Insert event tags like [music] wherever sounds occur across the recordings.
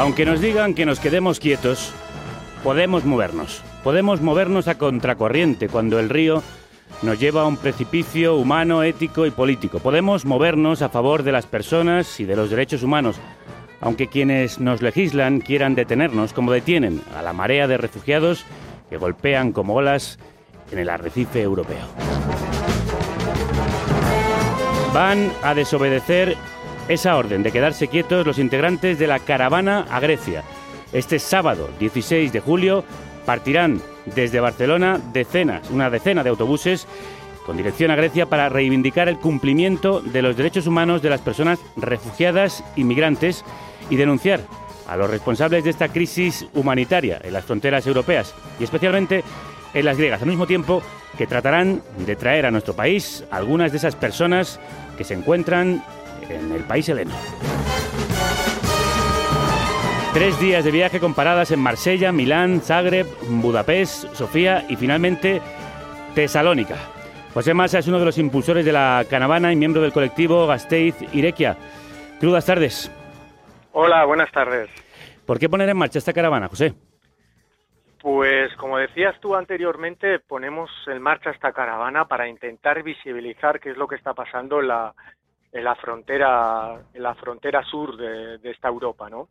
Aunque nos digan que nos quedemos quietos, podemos movernos. Podemos movernos a contracorriente cuando el río nos lleva a un precipicio humano, ético y político. Podemos movernos a favor de las personas y de los derechos humanos, aunque quienes nos legislan quieran detenernos como detienen a la marea de refugiados que golpean como olas en el arrecife europeo. Van a desobedecer esa orden de quedarse quietos los integrantes de la caravana a Grecia. Este sábado 16 de julio partirán desde Barcelona decenas, una decena de autobuses con dirección a Grecia para reivindicar el cumplimiento de los derechos humanos de las personas refugiadas y migrantes y denunciar a los responsables de esta crisis humanitaria en las fronteras europeas y especialmente en las griegas, al mismo tiempo que tratarán de traer a nuestro país algunas de esas personas que se encuentran en el país heleno. Tres días de viaje con paradas en Marsella, Milán, Zagreb, Budapest, Sofía y finalmente Tesalónica. José Massa es uno de los impulsores de la caravana y miembro del colectivo Gasteiz Irequia. Crudas tardes. Hola, buenas tardes. ¿Por qué poner en marcha esta caravana, José? Pues como decías tú anteriormente, ponemos en marcha esta caravana para intentar visibilizar qué es lo que está pasando en la, frontera, en la frontera sur de, esta Europa, ¿no?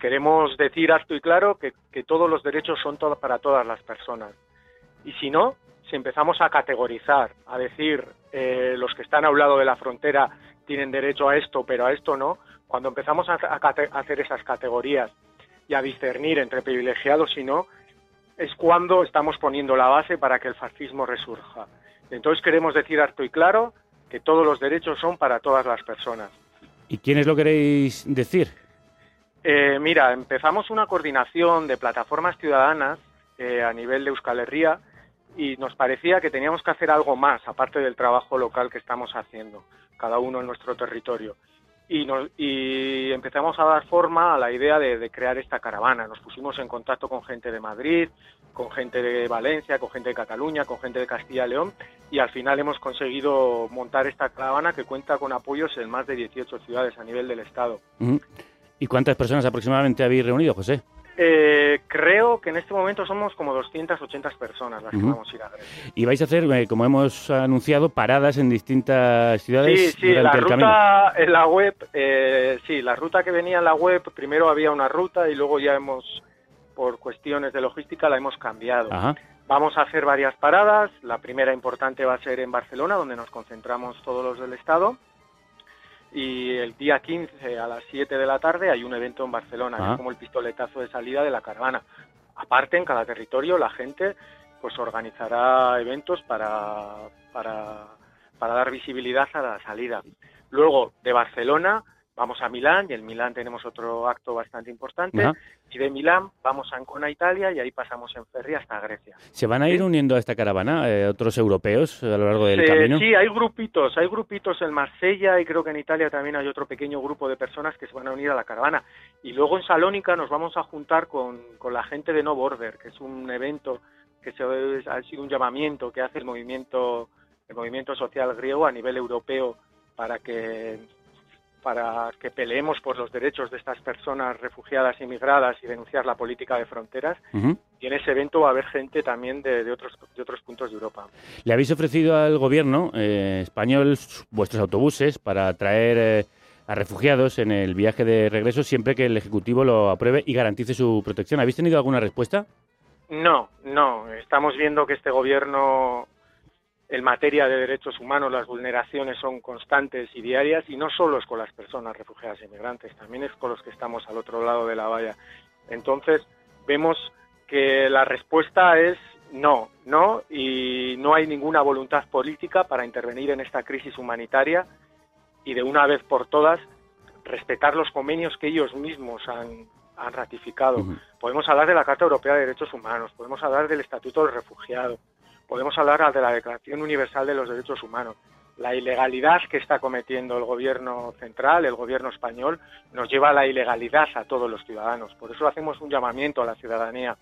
Queremos decir alto y claro que, todos los derechos son para todas las personas. Y si no, si empezamos a categorizar, a decir eh, los que están a un lado de la frontera tienen derecho a esto, pero a esto no, cuando empezamos a, a hacer esas categorías y a discernir entre privilegiados y no, es cuando estamos poniendo la base para que el fascismo resurja. Entonces queremos decir alto y claro que todos los derechos son para todas las personas. ¿Y quiénes lo queréis decir? Eh, mira, empezamos una coordinación de plataformas ciudadanas eh, a nivel de Euskal Herria y nos parecía que teníamos que hacer algo más, aparte del trabajo local que estamos haciendo, cada uno en nuestro territorio. Y, nos- y empezamos a dar forma a la idea de, de crear esta caravana. Nos pusimos en contacto con gente de Madrid, con gente de Valencia, con gente de Cataluña, con gente de Castilla y León y al final hemos conseguido montar esta caravana que cuenta con apoyos en más de 18 ciudades a nivel del Estado. ¿Y cuántas personas aproximadamente habéis reunido, José? Eh, creo que en este momento somos como 280 personas las que vamos a ir a Grecia. Y vais a hacer, eh, como hemos anunciado, paradas en distintas ciudades Sí, sí, la durante el camino. ruta en la web, eh, sí, la ruta que venía en la web, primero había una ruta y luego ya hemos, por cuestiones de logística, la hemos cambiado. Ajá. Vamos a hacer varias paradas. La primera importante va a ser en Barcelona, donde nos concentramos todos los del Estado. Y el día 15 a las 7 de la tarde hay un evento en Barcelona, que Ajá. es como el pistoletazo de salida de la caravana. Aparte, en cada territorio la gente pues organizará eventos para, para, para dar visibilidad a la salida. Luego, de Barcelona vamos a Milán y en Milán tenemos otro acto bastante importante. Ajá. Y de Milán vamos a Ancona, Italia, y ahí pasamos en ferry hasta Grecia. ¿Se van a ir uniendo a esta caravana eh, otros europeos a lo largo del Eh, camino? Sí, hay grupitos, hay grupitos en Marsella y creo que en Italia también hay otro pequeño grupo de personas que se van a unir a la caravana. Y luego en Salónica nos vamos a juntar con, con la gente de No Border, que es un evento que se, ha sido un llamamiento que hace el movimiento, el movimiento social griego a nivel europeo para que para que peleemos por los derechos de estas personas refugiadas y migradas y denunciar la política de fronteras. Y en ese evento va a haber gente también de, de otros, de otros puntos de Europa. Le habéis ofrecido al gobierno eh, español vuestros autobuses para traer eh, a refugiados en el viaje de regreso siempre que el Ejecutivo lo apruebe y garantice su protección. ¿Habéis tenido alguna respuesta? No, no. Estamos viendo que este gobierno, en materia de derechos humanos, las vulneraciones son constantes y diarias, y no solo es con las personas refugiadas y migrantes, también es con los que estamos al otro lado de la valla. Entonces, vemos que la respuesta es no, no, y no hay ninguna voluntad política para intervenir en esta crisis humanitaria y de una vez por todas respetar los convenios que ellos mismos han, han ratificado. Podemos hablar de la Carta Europea de Derechos Humanos, podemos hablar del Estatuto del Refugiado, podemos hablar de la Declaración Universal de los Derechos Humanos. La ilegalidad que está cometiendo el gobierno central, el gobierno español, nos lleva a la ilegalidad a todos los ciudadanos. Por eso hacemos un llamamiento a la ciudadanía,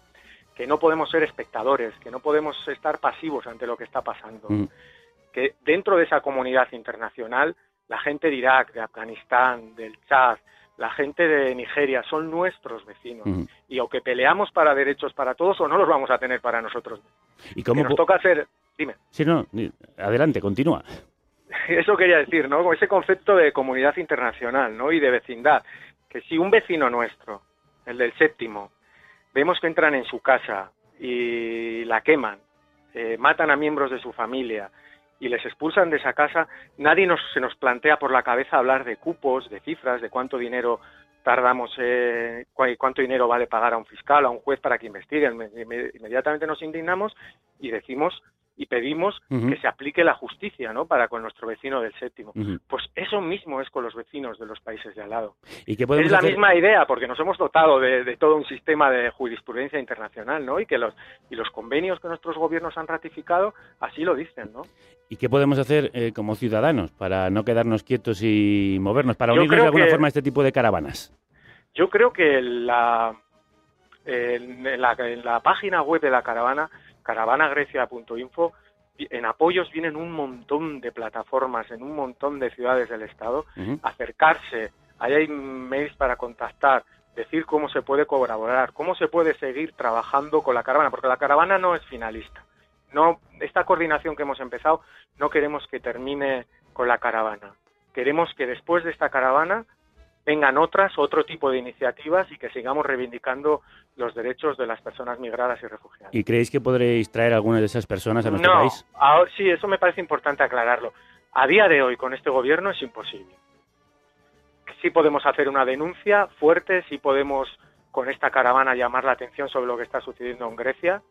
que no podemos ser espectadores, que no podemos estar pasivos ante lo que está pasando. Ujú. Que dentro de esa comunidad internacional, la gente de Irak, de Afganistán, del Chad, la gente de Nigeria son nuestros vecinos Ujú. y aunque peleamos para derechos para todos o no los vamos a tener para nosotros. ¿Y Que cómo nos po- toca hacer, dime, Sí, no, adelante, continúa. [laughs] eso quería decir, ¿no? Ese concepto de comunidad internacional, ¿no? Y de vecindad, que si un vecino nuestro, el del séptimo, vemos que entran en su casa y la queman, eh, matan a miembros de su familia y les expulsan de esa casa, nadie nos, se nos plantea por la cabeza hablar de cupos, de cifras, de cuánto dinero tardamos, eh, cu- cuánto dinero vale pagar a un fiscal, a un juez para que investigue. Inme- inme- Inmediatamente nos indignamos y decimos y pedimos que se aplique la justicia, ¿no? Para con nuestro vecino del séptimo. Pues eso mismo es con los vecinos de los países de al lado. ¿Y qué podemos Es la hacer? misma idea, porque nos hemos dotado de, de todo un sistema de jurisprudencia internacional, ¿no? Y que los y los convenios que nuestros gobiernos han ratificado así lo dicen, ¿no? ¿Y qué podemos hacer eh, como ciudadanos para no quedarnos quietos y movernos, para Yo unirnos de alguna que- forma a este tipo de caravanas? Yo creo que la, en, en la, en la página web de la caravana, caravanagrecia.info, en apoyos vienen un montón de plataformas en un montón de ciudades del Estado. Acercarse, ahí hay mails para contactar, decir cómo se puede colaborar, cómo se puede seguir trabajando con la caravana, porque la caravana no es finalista. No, esta coordinación que hemos empezado no queremos que termine con la caravana. Queremos que después de esta caravana vengan otras, otro tipo de iniciativas y que sigamos reivindicando los derechos de las personas migradas y refugiadas. ¿Y creéis que podréis traer algunas de esas personas a nuestro no, país? ahora- sí, eso me parece importante aclararlo. A día de hoy, con este gobierno, es imposible. Sí podemos hacer una denuncia fuerte, sí podemos con esta caravana llamar la atención sobre lo que está sucediendo en Grecia,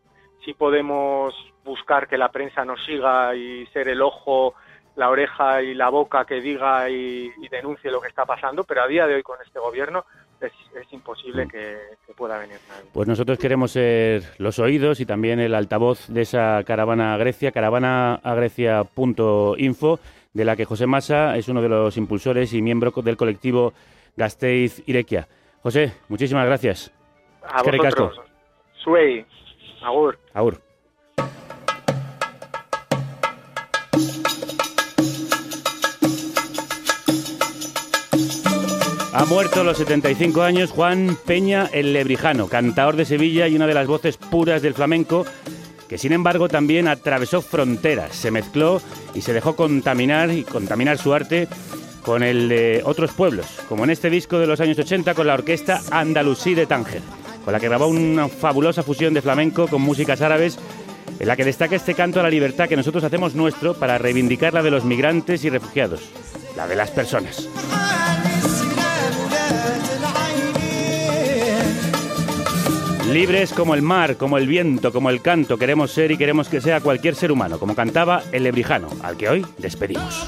sí podemos buscar que la prensa nos siga y ser el ojo, la oreja y la boca que diga y, y denuncie lo que está pasando, pero a día de hoy con este gobierno es, es imposible que, que pueda venir nadie. Pues nosotros queremos ser los oídos y también el altavoz de esa caravana a Grecia, caravanagrecia.info, de la que José Massa es uno de los impulsores y miembro del colectivo Gasteiz Irekia. José, muchísimas gracias. A vosotros. Suey, agur. Aur. Ha muerto a los 75 años Juan Peña el Lebrijano, cantador de Sevilla y una de las voces puras del flamenco, que sin embargo también atravesó fronteras, se mezcló y se dejó contaminar y contaminar su arte con el de otros pueblos, como en este disco de los años 80 con la orquesta Andalusí de Tánger, con la que grabó una fabulosa fusión de flamenco con músicas árabes en la que destaca este canto a la libertad que nosotros hacemos nuestro para reivindicar la de los migrantes y refugiados, la de las personas. Libres como el mar, como el viento, como el canto, queremos ser y queremos que sea cualquier ser humano, como cantaba el lebrijano, al que hoy despedimos.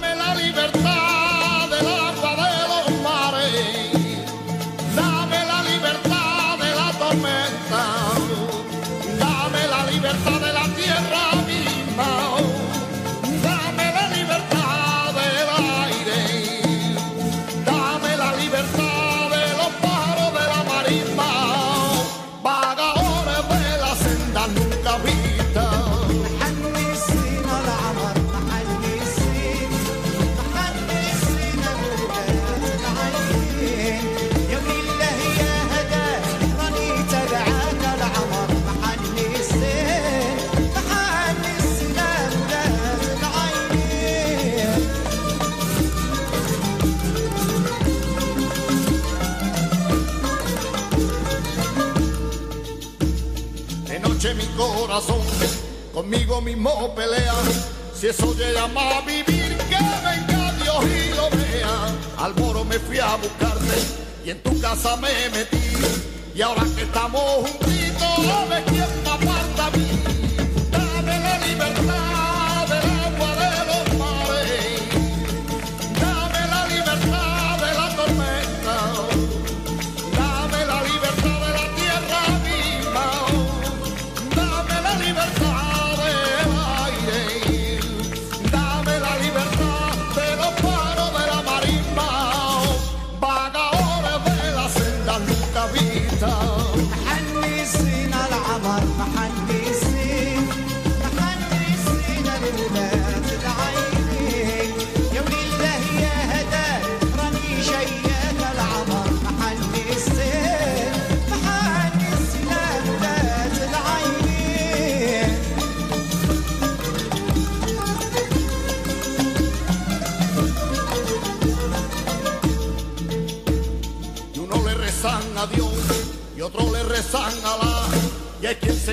Conmigo mismo pelea. Si eso se llama vivir, que venga Dios y lo vea. Al moro me fui a buscarte y en tu casa me metí. Y ahora que estamos juntitos, a ver quién me aparta a mí.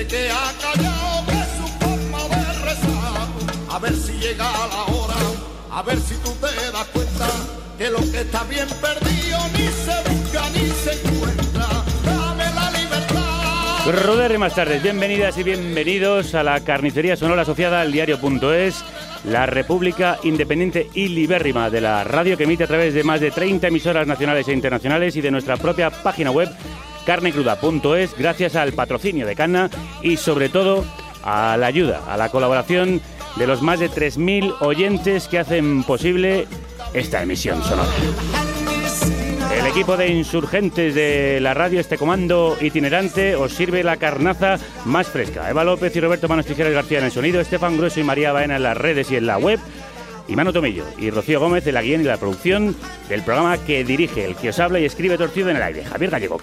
Callado que más tardes, bienvenidas y bienvenidos a la carnicería sonora asociada al diario.es, la república independiente y libérrima de la radio que emite a través de más de 30 emisoras nacionales e internacionales y de nuestra propia página web carnecruda.es, gracias al patrocinio de Canna y sobre todo a la ayuda, a la colaboración de los más de 3.000 oyentes que hacen posible esta emisión sonora. El equipo de insurgentes de la radio, este comando itinerante, os sirve la carnaza más fresca. Eva López y Roberto Manos Tijeras García en el sonido, Estefan Grueso y María Baena en las redes y en la web, y Mano Tomillo y Rocío Gómez en la guion y la producción del programa que dirige, el que os habla y escribe torcido en el aire, Javier Gallego.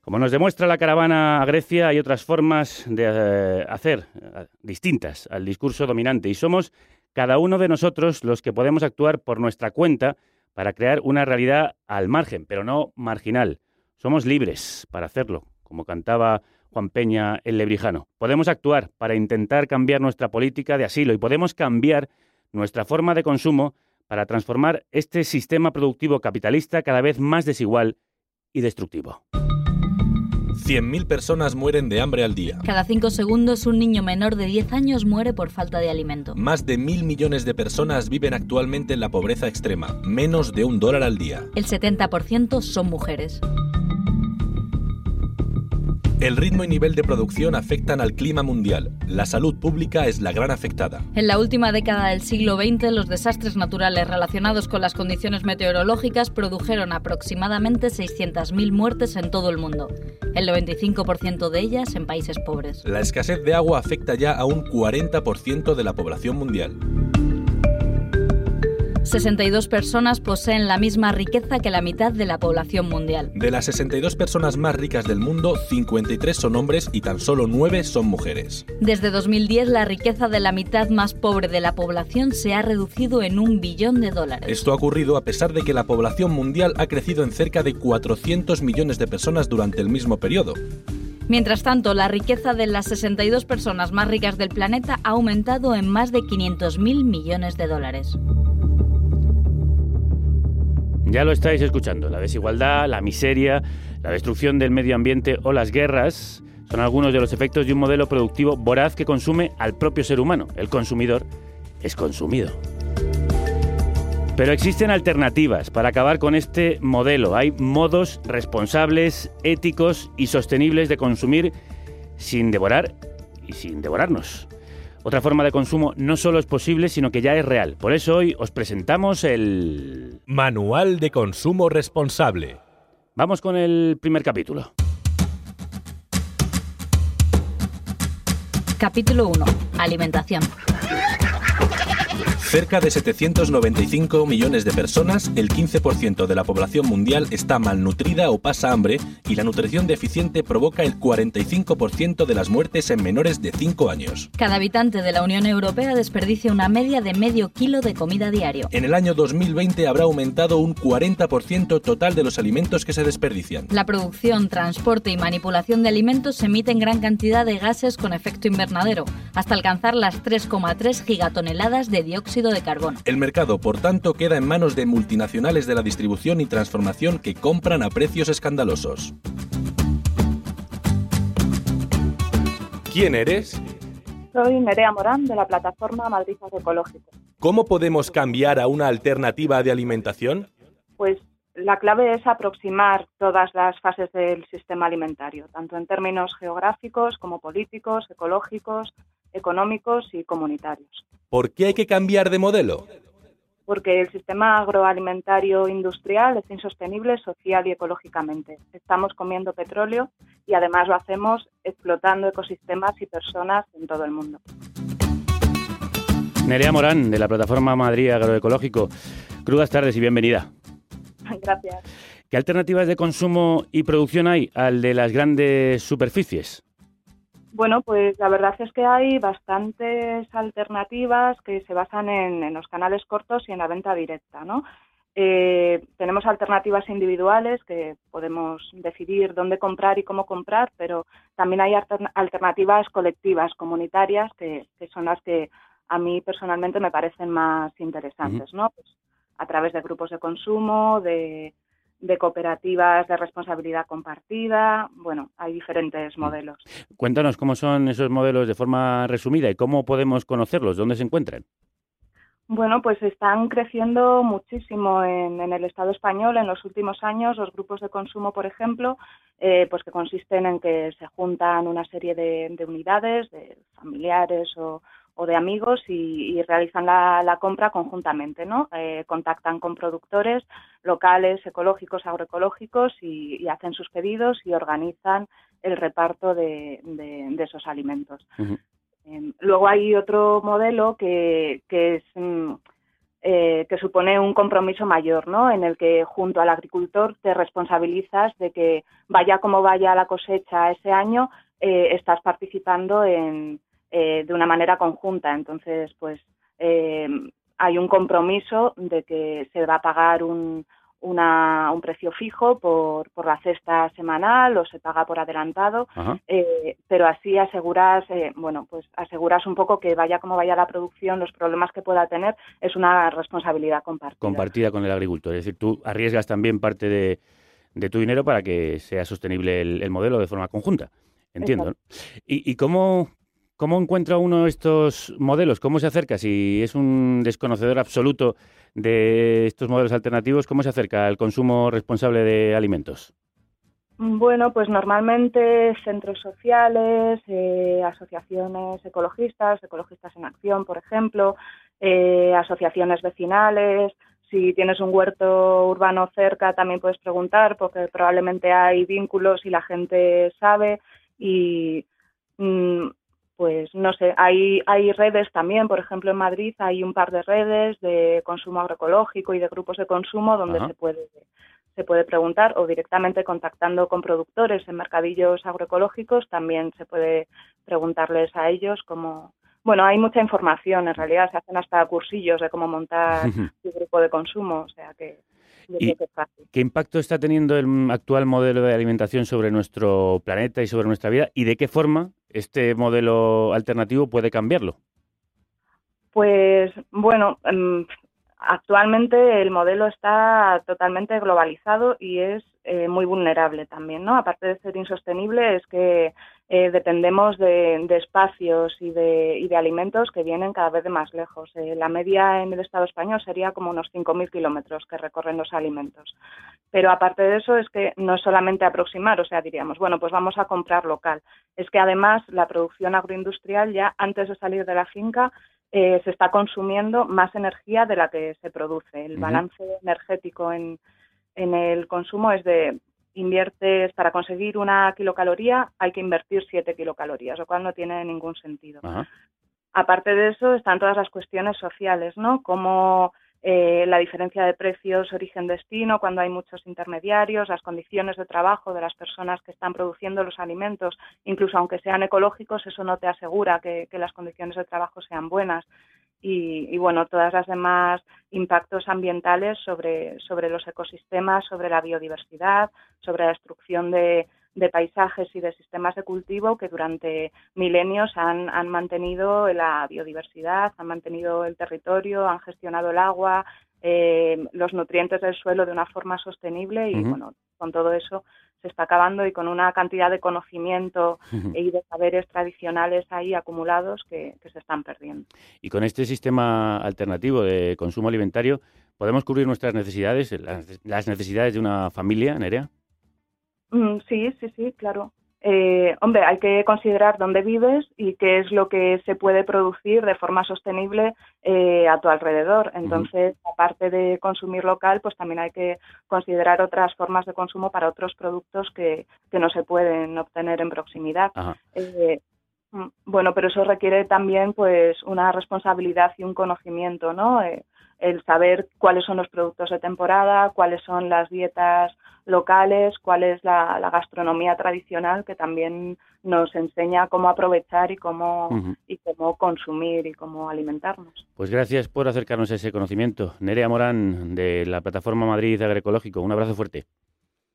Como nos demuestra la caravana a Grecia, hay otras formas de eh, hacer eh, distintas al discurso dominante y somos cada uno de nosotros los que podemos actuar por nuestra cuenta para crear una realidad al margen, pero no marginal. Somos libres para hacerlo, como cantaba Juan Peña el Lebrijano. Podemos actuar para intentar cambiar nuestra política de asilo y podemos cambiar nuestra forma de consumo para transformar este sistema productivo capitalista cada vez más desigual y destructivo. 100.000 personas mueren de hambre al día. Cada cinco segundos un niño menor de 10 años muere por falta de alimento. Más de mil millones de personas viven actualmente en la pobreza extrema, menos de un dólar al día. El 70% son mujeres. El ritmo y nivel de producción afectan al clima mundial. La salud pública es la gran afectada. En la última década del siglo XX, los desastres naturales relacionados con las condiciones meteorológicas produjeron aproximadamente 600.000 muertes en todo el mundo, el 95% de ellas en países pobres. La escasez de agua afecta ya a un 40% de la población mundial. 62 personas poseen la misma riqueza que la mitad de la población mundial. De las 62 personas más ricas del mundo, 53 son hombres y tan solo 9 son mujeres. Desde 2010, la riqueza de la mitad más pobre de la población se ha reducido en un billón de dólares. Esto ha ocurrido a pesar de que la población mundial ha crecido en cerca de 400 millones de personas durante el mismo periodo. Mientras tanto, la riqueza de las 62 personas más ricas del planeta ha aumentado en más de 500.000 millones de dólares. Ya lo estáis escuchando, la desigualdad, la miseria, la destrucción del medio ambiente o las guerras son algunos de los efectos de un modelo productivo voraz que consume al propio ser humano. El consumidor es consumido. Pero existen alternativas para acabar con este modelo. Hay modos responsables, éticos y sostenibles de consumir sin devorar y sin devorarnos. Otra forma de consumo no solo es posible, sino que ya es real. Por eso hoy os presentamos el... Manual de Consumo Responsable. Vamos con el primer capítulo. Capítulo 1. Alimentación. Cerca de 795 millones de personas, el 15% de la población mundial está malnutrida o pasa hambre y la nutrición deficiente provoca el 45% de las muertes en menores de 5 años. Cada habitante de la Unión Europea desperdicia una media de medio kilo de comida diario. En el año 2020 habrá aumentado un 40% total de los alimentos que se desperdician. La producción, transporte y manipulación de alimentos emiten gran cantidad de gases con efecto invernadero, hasta alcanzar las 3,3 gigatoneladas de dióxido de carbono. El mercado, por tanto, queda en manos de multinacionales de la distribución y transformación que compran a precios escandalosos. ¿Quién eres? Soy Nerea Morán de la plataforma Madrid Agroecológico. ¿Cómo podemos cambiar a una alternativa de alimentación? Pues la clave es aproximar todas las fases del sistema alimentario, tanto en términos geográficos como políticos, ecológicos, económicos y comunitarios. ¿Por qué hay que cambiar de modelo? Porque el sistema agroalimentario industrial es insostenible social y ecológicamente. Estamos comiendo petróleo y además lo hacemos explotando ecosistemas y personas en todo el mundo. Nerea Morán, de la plataforma Madrid Agroecológico. Crudas tardes y bienvenida. [laughs] Gracias. ¿Qué alternativas de consumo y producción hay al de las grandes superficies? Bueno, pues la verdad es que hay bastantes alternativas que se basan en, en los canales cortos y en la venta directa, ¿no? Eh, tenemos alternativas individuales que podemos decidir dónde comprar y cómo comprar, pero también hay altern- alternativas colectivas, comunitarias, que, que son las que a mí personalmente me parecen más interesantes, ¿no? Pues a través de grupos de consumo, de, de cooperativas de responsabilidad compartida, bueno, hay diferentes modelos. Cuéntanos cómo son esos modelos de forma resumida y cómo podemos conocerlos, dónde se encuentran. Bueno, pues están creciendo muchísimo en, en el Estado español en los últimos años los grupos de consumo, por ejemplo, eh, pues que consisten en que se juntan una serie de, de unidades, de familiares o, o de amigos y, y realizan la, la compra conjuntamente, ¿no? Eh, contactan con productores locales, ecológicos, agroecológicos y, y hacen sus pedidos y organizan el reparto de, de- de esos alimentos. Eh, luego hay otro modelo que, que es mm, eh, que supone un compromiso mayor, ¿no? En el que junto al agricultor te responsabilizas de que vaya como vaya la cosecha ese año, eh, estás participando en, eh, de una manera conjunta. Entonces, pues eh, hay un compromiso de que se va a pagar un, una- un precio fijo por, por la cesta semanal o se paga por adelantado, eh, pero así aseguras, eh, bueno, pues aseguras un poco que vaya como vaya la producción, los problemas que pueda tener, es una responsabilidad compartida. Compartida con el agricultor. Es decir, tú arriesgas también parte de, de tu dinero para que sea sostenible el, el modelo de forma conjunta. Entiendo. ¿no? ¿Y, y cómo, cómo encuentra uno estos modelos? ¿Cómo se acerca? Si es un desconocedor absoluto de estos modelos alternativos, ¿cómo se acerca al consumo responsable de alimentos? Bueno, pues normalmente centros sociales, eh, asociaciones ecologistas, ecologistas en acción, por ejemplo, eh, asociaciones vecinales. Si tienes un huerto urbano cerca, también puedes preguntar, porque probablemente hay vínculos y la gente sabe. Y mm, pues no sé, hay, hay redes también, por ejemplo en Madrid hay un par de redes de consumo agroecológico y de grupos de consumo donde Ajá. se puede se puede preguntar o directamente contactando con productores en mercadillos agroecológicos también se puede preguntarles a ellos cómo bueno hay mucha información en realidad se hacen hasta cursillos de cómo montar tu grupo de consumo o sea que Y- ¿Qué impacto está teniendo el actual modelo de alimentación sobre nuestro planeta y sobre nuestra vida? ¿Y de qué forma este modelo alternativo puede cambiarlo? Pues bueno, em, actualmente el modelo está totalmente globalizado y es eh, muy vulnerable también, ¿no? Aparte de ser insostenible, es que eh, dependemos de, de espacios y de, y de alimentos que vienen cada vez de más lejos. Eh, la media en el Estado español sería como unos 5.000 kilómetros que recorren los alimentos. Pero aparte de eso es que no es solamente aproximar, o sea, diríamos, bueno, pues vamos a comprar local. Es que además la producción agroindustrial ya antes de salir de la finca eh, se está consumiendo más energía de la que se produce. El balance energético en, en el consumo es de inviertes para conseguir una kilocaloría hay que invertir siete kilocalorías, lo cual no tiene ningún sentido. Ajá. Aparte de eso, están todas las cuestiones sociales, ¿no? Como eh, la diferencia de precios origen-destino, cuando hay muchos intermediarios, las condiciones de trabajo de las personas que están produciendo los alimentos, incluso aunque sean ecológicos, eso no te asegura que, las condiciones de trabajo sean buenas. Y, y, bueno, todas las demás impactos ambientales sobre, sobre los ecosistemas, sobre la biodiversidad, sobre la destrucción de, de paisajes y de sistemas de cultivo que durante milenios han, han, mantenido la biodiversidad, han mantenido el territorio, han gestionado el agua, eh, los nutrientes del suelo de una forma sostenible y uh -huh. bueno, con todo eso se está acabando y con una cantidad de conocimiento uh -huh. y de saberes tradicionales ahí acumulados que, que se están perdiendo. Y con este sistema alternativo de consumo alimentario, ¿podemos cubrir nuestras necesidades, las necesidades de una familia, Nerea? Mm, sí, sí, sí, claro. Eh, hombre, hay que considerar dónde vives y qué es lo que se puede producir de forma sostenible eh, a tu alrededor. Entonces, uh -huh. aparte de consumir local, pues también hay que considerar otras formas de consumo para otros productos que, que no se pueden obtener en proximidad. Eh, mm, bueno, pero eso requiere también pues una responsabilidad y un conocimiento, ¿no? El saber cuáles son los productos de temporada, cuáles son las dietas locales, cuál es la, la gastronomía tradicional que también nos enseña cómo aprovechar y cómo, uh -huh. y cómo consumir y cómo alimentarnos. Pues gracias por acercarnos a ese conocimiento. Nerea Morán, de la plataforma Madrid Agroecológico. Un abrazo fuerte.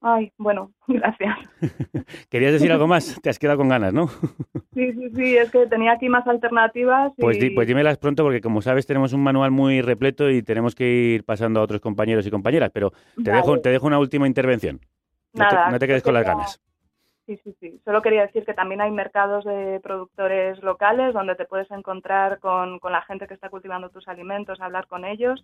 Ay, bueno, [laughs] gracias. [laughs] ¿Querías decir algo más? Te has quedado con ganas, ¿no? [laughs] sí, sí, sí, es que tenía aquí más alternativas. Y... Pues, di, pues dímelas pronto porque, como sabes, tenemos un manual muy repleto y tenemos que ir pasando a otros compañeros y compañeras, pero te, vale. dejo, te dejo una última intervención. Nada, no, te, no te quedes con las ganas. Sí, sí, sí. Solo quería decir que también hay mercados de productores locales donde te puedes encontrar con, con la gente que está cultivando tus alimentos, hablar con ellos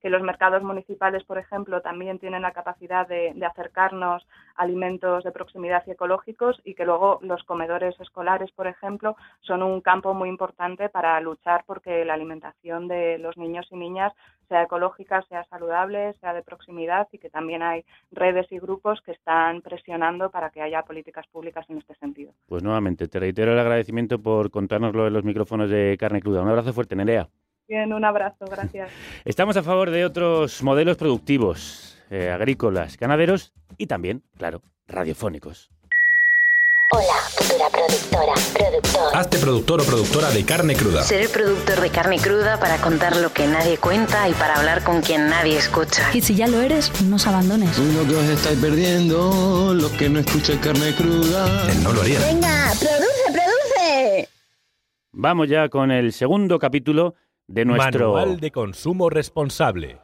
que los mercados municipales, por ejemplo, también tienen la capacidad de, de, acercarnos alimentos de proximidad y ecológicos y que luego los comedores escolares, por ejemplo, son un campo muy importante para luchar porque la alimentación de los niños y niñas sea ecológica, sea saludable, sea de proximidad y que también hay redes y grupos que están presionando para que haya políticas públicas en este sentido. Pues nuevamente, te reitero el agradecimiento por contárnoslo en los micrófonos de carne cruda. Un abrazo fuerte, Nerea. Bien, un abrazo, gracias. Estamos a favor de otros modelos productivos, eh, agrícolas, ganaderos y también, claro, radiofónicos. Hola, futura productora, productor. Hazte productor o productora de carne cruda. Ser el productor de carne cruda para contar lo que nadie cuenta y para hablar con quien nadie escucha. Y si ya lo eres, no os abandones. Lo que os estáis perdiendo, los que no escuchan carne cruda. Él no lo haría. Venga, produce, produce. Vamos ya con el segundo capítulo de nuestro Manual de consumo responsable.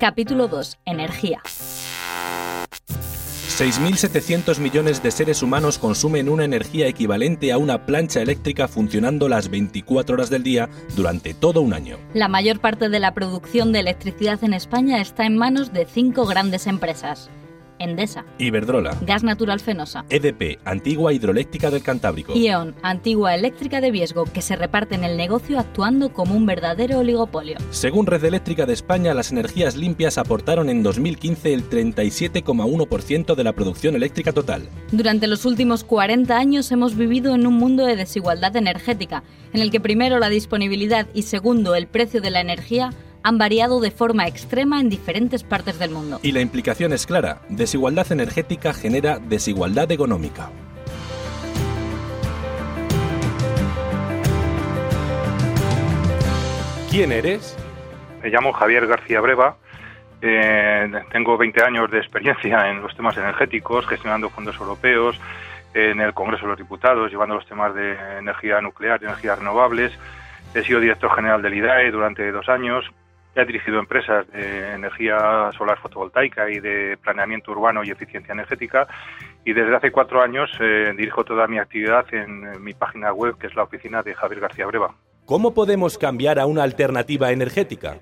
Capítulo 2. Energía. 6.700 millones de seres humanos consumen una energía equivalente a una plancha eléctrica funcionando las 24 horas del día durante todo un año. La mayor parte de la producción de electricidad en España está en manos de cinco grandes empresas. Endesa, Iberdrola, Gas Natural Fenosa, EDP, Antigua Hidroeléctrica del Cantábrico, IEON, Antigua Eléctrica de Viesgo, que se reparten el negocio actuando como un verdadero oligopolio. Según Red Eléctrica de España, las energías limpias aportaron en 2015 el 37,1% de la producción eléctrica total. Durante los últimos 40 años hemos vivido en un mundo de desigualdad energética, en el que primero la disponibilidad y segundo el precio de la energía han variado de forma extrema en diferentes partes del mundo. Y la implicación es clara, desigualdad energética genera desigualdad económica. ¿Quién eres? Me llamo Javier García Breva, eh, tengo 20 años de experiencia en los temas energéticos, gestionando fondos europeos, en el Congreso de los Diputados, llevando los temas de energía nuclear y energías renovables. He sido director general del IDAE durante dos años He dirigido empresas de energía solar fotovoltaica y de planeamiento urbano y eficiencia energética y desde hace cuatro años eh, dirijo toda mi actividad en mi página web que es la oficina de Javier García Breva. ¿Cómo podemos cambiar a una alternativa energética?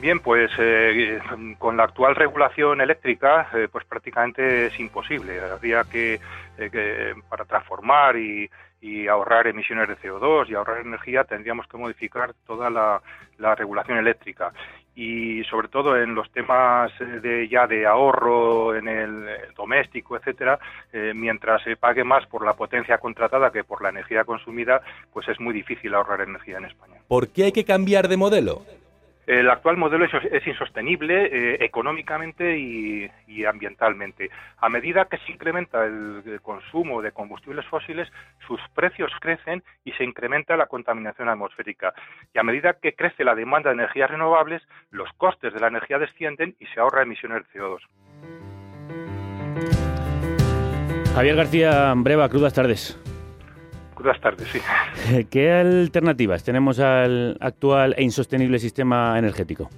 Bien, pues eh, con la actual regulación eléctrica, eh, pues prácticamente es imposible. Habría que, eh, que para transformar y, y ahorrar emisiones de CO2 y ahorrar energía, tendríamos que modificar toda la, la regulación eléctrica y sobre todo en los temas eh, de ya de ahorro en el doméstico, etcétera, eh, mientras se pague más por la potencia contratada que por la energía consumida, pues es muy difícil ahorrar energía en España. ¿Por qué hay que cambiar de modelo? El actual modelo es, insostenible eh, económicamente y, ambientalmente. A medida que se incrementa el, el consumo de combustibles fósiles, sus precios crecen y se incrementa la contaminación atmosférica. Y a medida que crece la demanda de energías renovables, los costes de la energía descienden y se ahorra emisiones de CO2. Javier García Breva, crudas tardes. Buenas tardes, sí. ¿Qué alternativas tenemos al actual e insostenible sistema energético?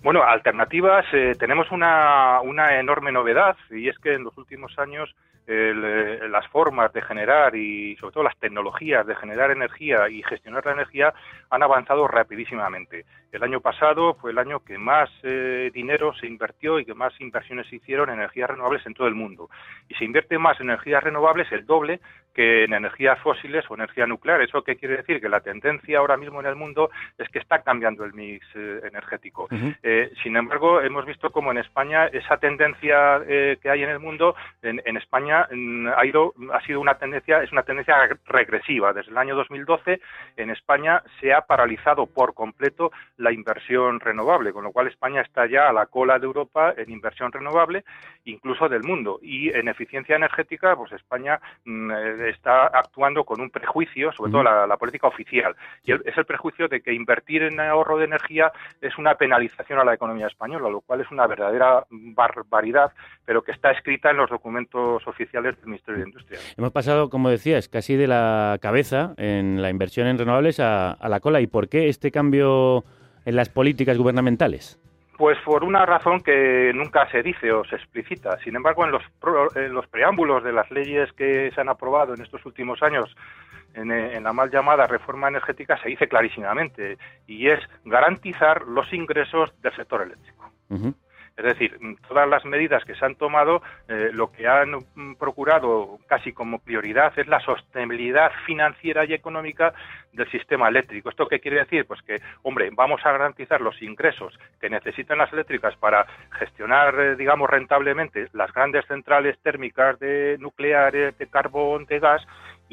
Bueno, alternativas, eh, tenemos una, una enorme novedad y es que en los últimos años el, eh, las formas de generar y sobre todo las tecnologías de generar energía y gestionar la energía han avanzado rapidísimamente. El año pasado fue el año que más eh, dinero se invirtió y que más inversiones se hicieron en energías renovables en todo el mundo. Y se invierte más en energías renovables el doble que en energías fósiles o energía nuclear. ¿Eso qué quiere decir? Que la tendencia ahora mismo en el mundo es que está cambiando el mix eh, energético. Eh, sin embargo, hemos visto como en España esa tendencia que hay en el mundo, en, en España mm, ha ido, ha sido una tendencia, es una tendencia regresiva. Desde el año 2012 en España se ha paralizado por completo la inversión renovable, con lo cual España está ya a la cola de Europa en inversión renovable, incluso del mundo. Y en eficiencia energética, pues España mm, eh, está actuando con un prejuicio, sobre todo la, la política oficial, y es el prejuicio de que invertir en ahorro de energía es una penalización a la economía española, lo cual es una verdadera barbaridad, pero que está escrita en los documentos oficiales del Ministerio de Industria. Hemos pasado, como decías, casi de la cabeza en la inversión en renovables a, a la cola. ¿Y por qué este cambio en las políticas gubernamentales? Pues por una razón que nunca se dice o se explicita. Sin embargo, en los, en los preámbulos de las leyes que se han aprobado en estos últimos años en, en la mal llamada reforma energética se dice clarísimamente y es garantizar los ingresos del sector eléctrico. Es decir, todas las medidas que se han tomado, eh, lo que han mm, procurado casi como prioridad es la sostenibilidad financiera y económica del sistema eléctrico. ¿Esto qué quiere decir? Pues que, hombre, vamos a garantizar los ingresos que necesitan las eléctricas para gestionar, eh, digamos, rentablemente las grandes centrales térmicas de nucleares, de carbón, de gas,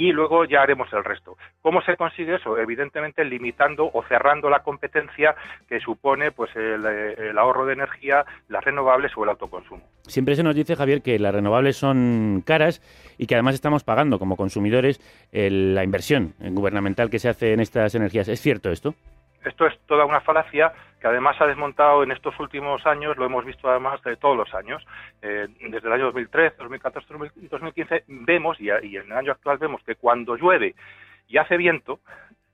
y luego ya haremos el resto. ¿Cómo se consigue eso? Evidentemente limitando o cerrando la competencia que supone pues el, eh, el ahorro de energía, las renovables o el autoconsumo. Siempre se nos dice, Javier, que las renovables son caras y que además estamos pagando como consumidores el- la inversión gubernamental que se hace en estas energías. ¿Es cierto esto? Esto es toda una falacia que además ha desmontado en estos últimos años, lo hemos visto además de todos los años. Eh, desde el año 2013, 2014, 2015 vemos, y, y en el año actual vemos que cuando llueve y hace viento,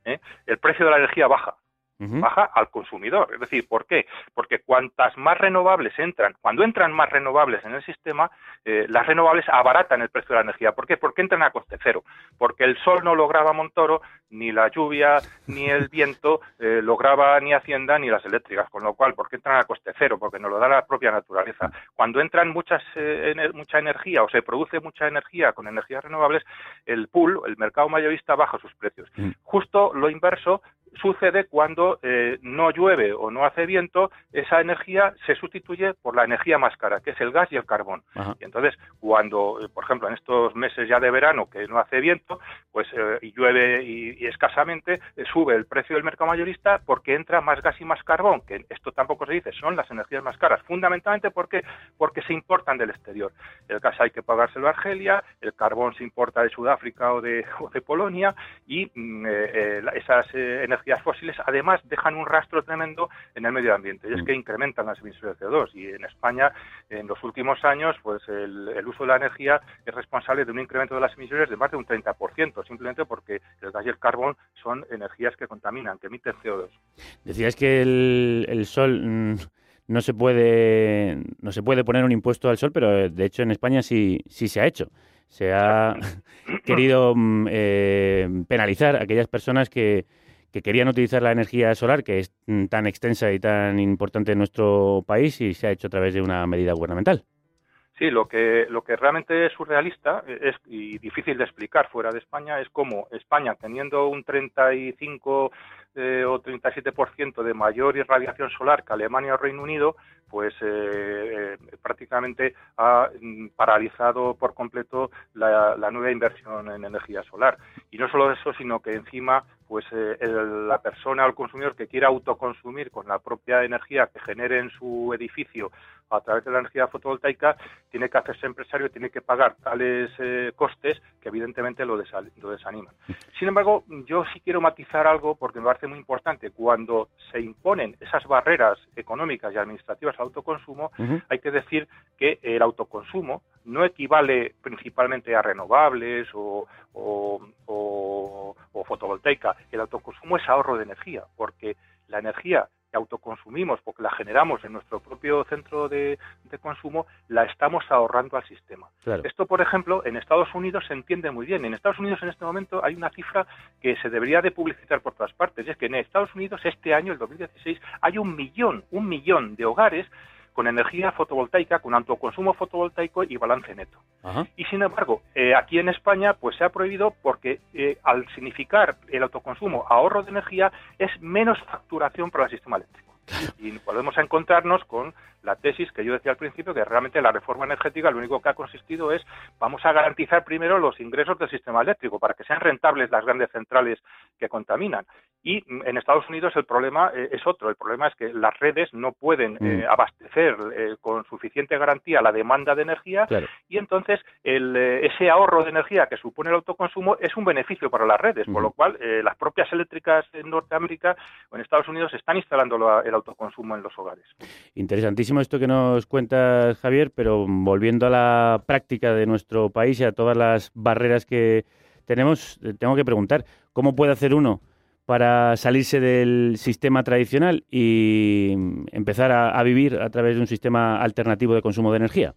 ¿eh? el precio de la energía baja. Baja al consumidor. Es decir, ¿por qué? Porque cuantas más renovables entran, cuando entran más renovables en el sistema, eh, las renovables abaratan el precio de la energía. ¿Por qué? Porque entran a coste cero. Porque el sol no lo graba Montoro, ni la lluvia, ni el [laughs] viento eh, lo graba ni Hacienda ni las eléctricas. Con lo cual, porque entran a coste cero? Porque nos lo da la propia naturaleza. Cuando entran muchas, eh, ener- mucha energía o se produce mucha energía con energías renovables, el pool, el mercado mayorista, baja sus precios. Justo lo inverso sucede cuando eh, no llueve o no hace viento, esa energía se sustituye por la energía más cara, que es el gas y el carbón. Y entonces, cuando, eh, por ejemplo, en estos meses ya de verano que no hace viento, pues eh, y llueve y, y escasamente, eh, sube el precio del mercado mayorista porque entra más gas y más carbón, que esto tampoco se dice, son las energías más caras, fundamentalmente porque porque se importan del exterior. El gas hay que pagárselo a Argelia, el carbón se importa de Sudáfrica o de, o de Polonia y mm, esas eh, energías fósiles además dejan un rastro tremendo en el medio ambiente y es que incrementan las emisiones de CO2 y en España en los últimos años pues el, el uso de la energía es responsable de un incremento de las emisiones de más de un 30%, simplemente porque el gas y el carbón son energías que contaminan, que emiten CO2. Decías que el, el sol mm, no se puede no se puede poner un impuesto al sol, pero eh, de hecho en España sí sí se ha hecho. Se ha [laughs] [clears throat] querido mm, eh, penalizar a aquellas personas que, que querían utilizar la energía solar, que es mm, tan extensa y tan importante en nuestro país, y se ha hecho a través de una medida gubernamental. Sí, lo que, lo que realmente es surrealista es, y difícil de explicar fuera de España es cómo España, teniendo un 35 eh, o 37% de mayor irradiación solar que Alemania o Reino Unido, pues eh, eh, prácticamente ha mm, paralizado por completo la, nueva inversión en energía solar. Y no solo eso, sino que encima pues eh, el- la persona o el consumidor que quiera autoconsumir con la propia energía que genere en su edificio a través de la energía fotovoltaica tiene que hacerse empresario, tiene que pagar tales eh, costes que evidentemente lo, desa- lo desaniman. Sin embargo, yo sí quiero matizar algo porque me parece muy importante. Cuando se imponen esas barreras económicas y administrativas autoconsumo, hay que decir que el autoconsumo no equivale principalmente a renovables o, o- o- o fotovoltaica. El autoconsumo es ahorro de energía, porque la energía que autoconsumimos, porque la generamos en nuestro propio centro de, de consumo, la estamos ahorrando al sistema. Claro. Esto, por ejemplo, en Estados Unidos se entiende muy bien. En Estados Unidos en este momento hay una cifra que se debería de publicitar por todas partes. Y es que en Estados Unidos este año, el 2016, hay un millón, un millón de hogares con energía fotovoltaica, con autoconsumo fotovoltaico y balance neto. Ajá. Y sin embargo, eh, aquí en España pues se ha prohibido porque eh, al significar el autoconsumo ahorro de energía es menos facturación para el sistema eléctrico. Y podemos encontrarnos con la tesis que yo decía al principio, que realmente la reforma energética lo único que ha consistido es vamos a garantizar primero los ingresos del sistema eléctrico para que sean rentables las grandes centrales que contaminan. Y mm, en Estados Unidos el problema eh, es otro. El problema es que las redes no pueden eh, Mm. abastecer eh, con suficiente garantía la demanda de energía Claro. y entonces el, ese ahorro de energía que supone el autoconsumo es un beneficio para las redes, por lo cual las propias eléctricas en Norteamérica o en Estados Unidos están instalando la- el autoconsumo en los hogares. Interesantísimo esto que nos cuentas, Javier, pero volviendo a la práctica de nuestro país y a todas las barreras que tenemos, eh, tengo que preguntar, ¿cómo puede hacer uno para salirse del sistema tradicional y empezar a vivir a través de un sistema alternativo de consumo de energía?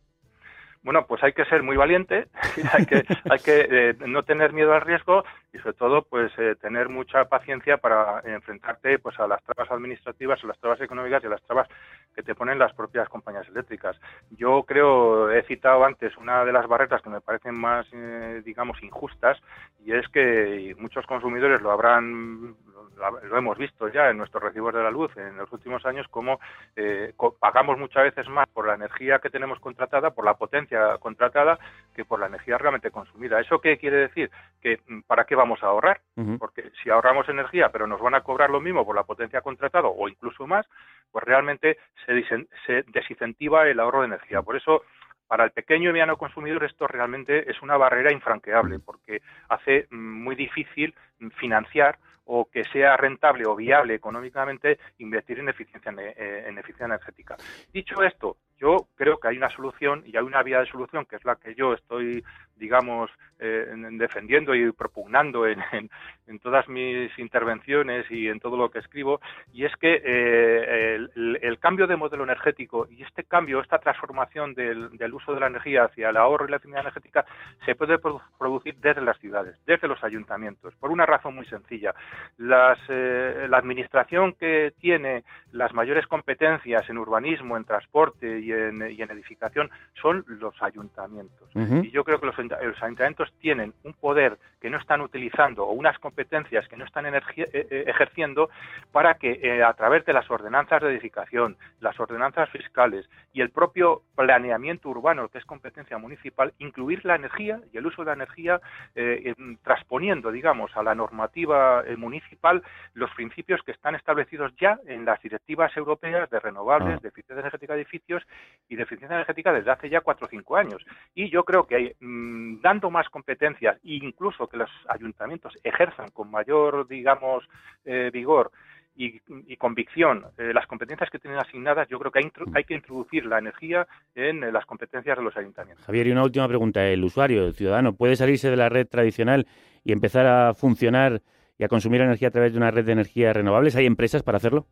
Bueno, pues hay que ser muy valiente, [laughs] hay que, hay que eh, no tener miedo al riesgo y sobre todo pues eh, tener mucha paciencia para enfrentarte pues a las trabas administrativas, a las trabas económicas y a las trabas que te ponen las propias compañías eléctricas. Yo creo, he citado antes una de las barreras que me parecen más, eh, digamos, injustas y es que muchos consumidores lo habrán, lo, hemos visto ya en nuestros recibos de la luz en los últimos años, como eh, pagamos muchas veces más por la energía que tenemos contratada, por la potencia contratada, que por la energía realmente consumida. ¿Eso qué quiere decir? Que mm, ¿para qué vamos a ahorrar? Porque si ahorramos energía, pero nos van a cobrar lo mismo por la potencia contratada o incluso más, pues realmente se, se desincentiva el ahorro de energía. Por eso, para el pequeño y mediano consumidor, esto realmente es una barrera infranqueable, porque hace mm, muy difícil mm, financiar o que sea rentable o viable económicamente invertir en eficiencia, ene- eh, en eficiencia energética. Dicho esto, yo creo que hay una solución y hay una vía de solución que es la que yo estoy, digamos, eh, en- defendiendo y propugnando en, en- todas mis intervenciones y en todo lo que escribo, y es que eh, el, el- cambio de modelo energético y este cambio, esta transformación del, del uso de la energía hacia el ahorro y la eficiencia energética se puede produ- producir desde las ciudades, desde los ayuntamientos, por una razón muy sencilla. Las, eh, la administración que tiene las mayores competencias en urbanismo, en transporte y en, y en edificación son los ayuntamientos. Y yo creo que los, ayunta- los ayuntamientos tienen un poder que no están utilizando o unas competencias que no están eh, eh, ejerciendo para que eh, a través de las ordenanzas de edificación, las ordenanzas fiscales y el propio planeamiento urbano, que es competencia municipal, incluir la energía y el uso de la energía eh, en- transponiendo, digamos, a la normativa municipal los principios que están establecidos ya en las directivas europeas de renovables, Ah. de eficiencia energética de edificios y de eficiencia energética desde hace ya cuatro o cinco años. Y yo creo que mm, dando más competencias incluso que los ayuntamientos ejerzan con mayor, digamos, eh, vigor y, convicción eh, las competencias que tienen asignadas, yo creo que hay, hay que introducir la energía en eh, las competencias de los ayuntamientos. Javier, y una última pregunta. ¿El usuario, el ciudadano, puede salirse de la red tradicional y empezar a funcionar y a consumir energía a través de una red de energías renovables? ¿Hay empresas para hacerlo?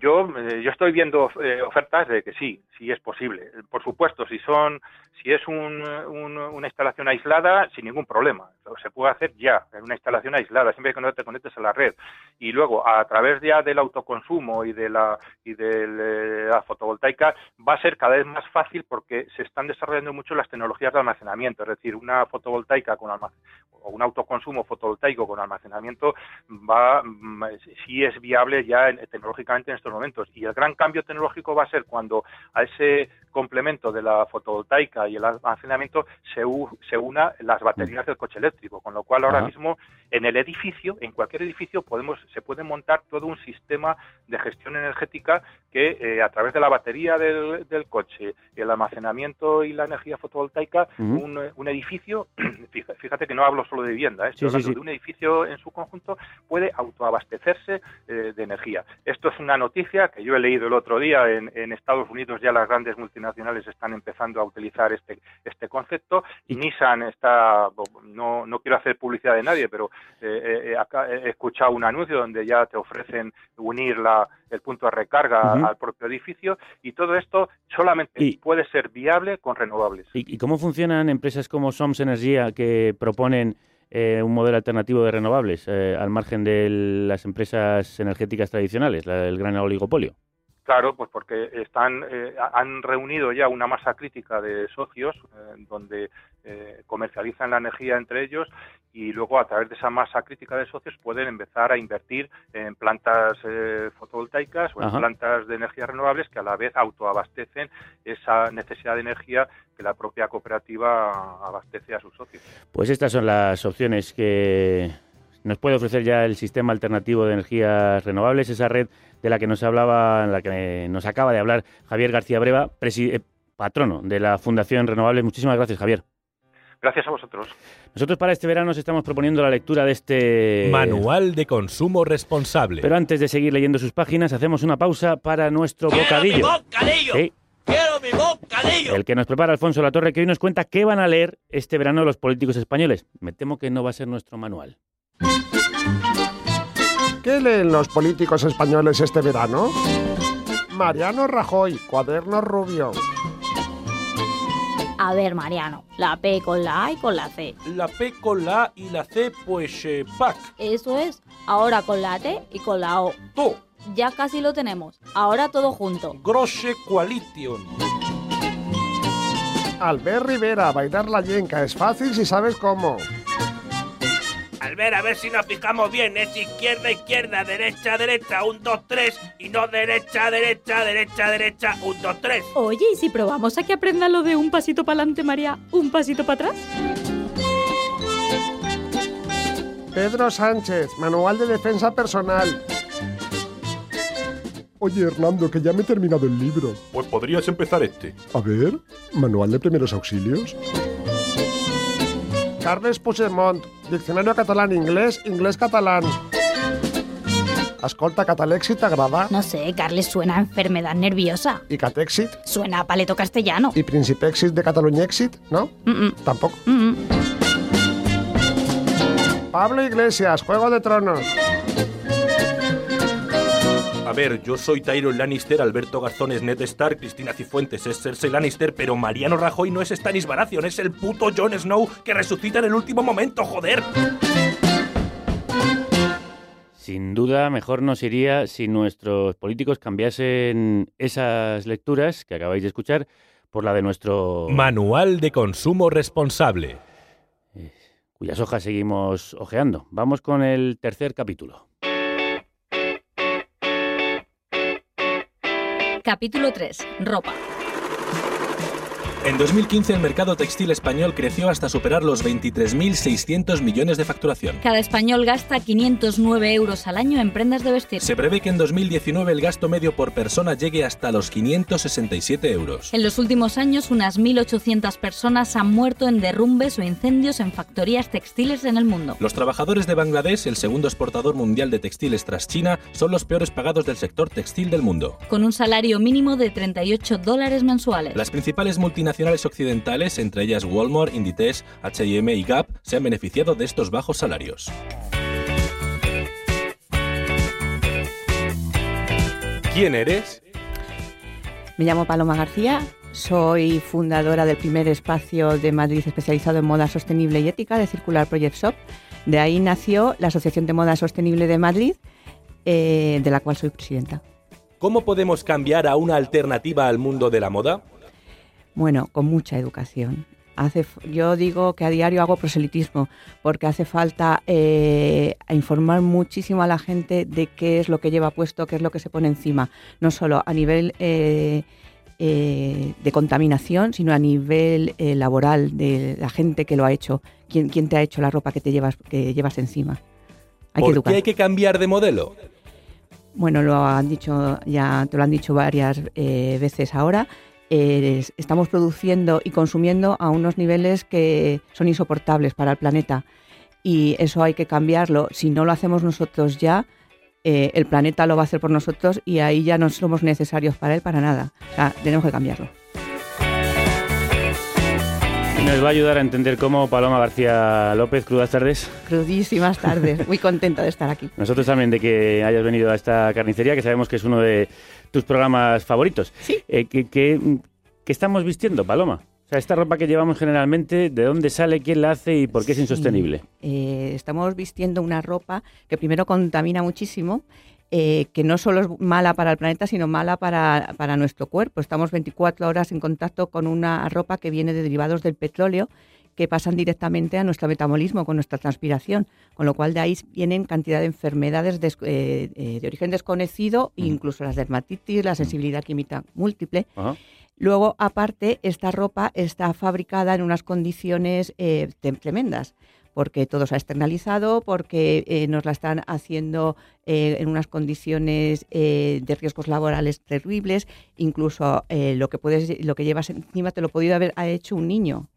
Yo, eh, yo estoy viendo eh, ofertas de que sí, sí es posible. Por supuesto, si son, si es un- un- una instalación aislada, sin ningún problema. Se puede hacer ya, en una instalación aislada, siempre que no te conectes a la red. Y luego, a través ya del autoconsumo y de la, y de la fotovoltaica, va a ser cada vez más fácil porque se están desarrollando mucho las tecnologías de almacenamiento. Es decir, una fotovoltaica con o un autoconsumo fotovoltaico con almacenamiento va mm, sí es viable ya en- tecnológicamente en estos momentos. Y el gran cambio tecnológico va a ser cuando a ese complemento de la fotovoltaica y el almacenamiento se, u- se una las baterías del coche eléctrico, con lo cual ahora Ajá. mismo en el edificio, en cualquier edificio podemos se puede montar todo un sistema de gestión energética que eh, a través de la batería del, del coche, el almacenamiento y la energía fotovoltaica, un, un edificio, [clears throat] fíjate que no hablo solo de vivienda, eh, sí. de un edificio en su conjunto puede autoabastecerse eh, de energía. Esto es una noticia que yo he leído el otro día en, en Estados Unidos ya las grandes multinacionales están empezando a utilizar este este concepto. Nissan está no no quiero hacer publicidad de nadie, pero eh, eh, acá he escuchado un anuncio donde ya te ofrecen unir la el punto de recarga al propio edificio y todo esto solamente puede ser viable con renovables. ¿Y, y cómo funcionan empresas como Soms Energía que proponen eh, un modelo alternativo de renovables eh, al margen de las empresas energéticas tradicionales, la- el gran oligopolio? Claro, pues porque están eh, han reunido ya una masa crítica de socios eh, donde eh, comercializan la energía entre ellos y luego a través de esa masa crítica de socios pueden empezar a invertir en plantas eh, fotovoltaicas o en Ajá. plantas de energías renovables que a la vez autoabastecen esa necesidad de energía que la propia cooperativa abastece a sus socios. Pues estas son las opciones que nos puede ofrecer ya el sistema alternativo de energías renovables, esa red de la que nos hablaba, en la que nos acaba de hablar Javier García Breva, eh, patrono de la Fundación Renovables. Muchísimas gracias, Javier. Gracias a vosotros. Nosotros para este verano os estamos proponiendo la lectura de este Manual de consumo responsable. Pero antes de seguir leyendo sus páginas, hacemos una pausa para nuestro bocadillo. bocadillo! Sí, ¡Quiero mi bocadillo! el que nos prepara Alfonso Latorre, que hoy nos cuenta qué van a leer este verano los políticos españoles. Me temo que no va a ser nuestro manual. ¿Qué leen los políticos españoles este verano? Mariano Rajoy, cuaderno rubio. A ver, Mariano, la P con la A y con la C. La P con la A y la C, pues eh, PAC. Eso es. Ahora con la T y con la O. Tú. Ya casi lo tenemos. Ahora todo junto. Grosse Coalition. Albert Rivera, bailar la yenca es fácil si sabes cómo. Al ver, a ver si nos fijamos bien. Es izquierda, izquierda, derecha, derecha, un, dos, tres. Y no derecha, derecha, derecha, derecha, un, dos, tres. Oye, ¿y si probamos a que aprenda lo de un pasito para adelante, María, un pasito para atrás? Pedro Sánchez, manual de defensa personal. Oye, Hernando, que ya me he terminado el libro. Pues podrías empezar este. A ver, manual de primeros auxilios. Carles Puigdemont, diccionario catalán-inglés, inglés-catalán. Escolta, catalèxit t'agrada? No sé, Carles suena a enfermedad nerviosa. I catèxit? Suena a paleto castellano. I principèxit de Catalunyèxit, no? Tampoco. Pablo Iglesias, Juego de Tronos. A ver, yo soy Tyron Lannister, Alberto Garzón es Ned Stark, Cristina Cifuentes es Cersei Lannister, pero Mariano Rajoy no es Stannis Baratheon, es el puto Jon Snow que resucita en el último momento, joder. Sin duda, mejor nos iría si nuestros políticos cambiasen esas lecturas que acabáis de escuchar por la de nuestro... Manual de consumo responsable. cuyas hojas seguimos hojeando. Vamos con el tercer capítulo. Capítulo 3. Ropa. En 2015 el mercado textil español creció hasta superar los 23.600 millones de facturación. Cada español gasta 509 euros al año en prendas de vestir. Se prevé que en 2019 el gasto medio por persona llegue hasta los 567 euros. En los últimos años, unas 1.800 personas han muerto en derrumbes o incendios en factorías textiles en el mundo. Los trabajadores de Bangladesh, el segundo exportador mundial de textiles tras China, son los peores pagados del sector textil del mundo. Con un salario mínimo de 38 dólares mensuales. Las principales multinacionales occidentales, entre ellas Walmart, Inditex, H&M y Gap, se han beneficiado de estos bajos salarios. ¿Quién eres? Me llamo Paloma García Soy fundadora del primer espacio de Madrid especializado en moda sostenible y ética de Circular Project Shop. De ahí nació la Asociación de Moda Sostenible de Madrid, eh, de la cual soy presidenta. ¿Cómo podemos cambiar a una alternativa al mundo de la moda? Bueno, con mucha educación. Hace, yo digo que a diario hago proselitismo porque hace falta eh, informar muchísimo a la gente de qué es lo que lleva puesto, qué es lo que se pone encima, no solo a nivel eh, eh, de contaminación, sino a nivel eh, laboral de la gente que lo ha hecho, quién, quién te ha hecho la ropa que te llevas que llevas encima. Hay que ¿Por educar. qué hay que cambiar de modelo? Bueno, lo han dicho, ya te lo han dicho varias eh, veces ahora. Es- estamos produciendo y consumiendo a unos niveles que son insoportables para el planeta y eso hay que cambiarlo. Si no lo hacemos nosotros ya, eh, el planeta lo va a hacer por nosotros y ahí ya no somos necesarios para él para nada. O sea, tenemos que cambiarlo. Nos va a ayudar a entender cómo Paloma García López, crudas tardes. Crudísimas tardes. Muy contenta de estar aquí. Nosotros también de que hayas venido a esta carnicería, que sabemos que es uno de tus programas favoritos. Sí. Eh, ¿qué, qué, qué estamos vistiendo, Paloma? O sea, esta ropa que llevamos generalmente, ¿de dónde sale, quién la hace y por qué es insostenible? Eh, estamos vistiendo una ropa que primero contamina muchísimo, eh, que no solo es mala para el planeta, sino mala para, para nuestro cuerpo. Estamos 24 horas en contacto con una ropa que viene de derivados del petróleo que pasan directamente a nuestro metabolismo con nuestra transpiración, con lo cual de ahí vienen cantidad de enfermedades des- eh, eh, de origen desconocido, incluso las dermatitis, la sensibilidad química múltiple. Luego, aparte, esta ropa está fabricada en unas condiciones eh, tremendas, porque todo se ha externalizado, porque eh, nos la están haciendo eh, en unas condiciones eh, de riesgos laborales terribles, incluso lo que puedes, lo que llevas encima te lo podía haber hecho un niño.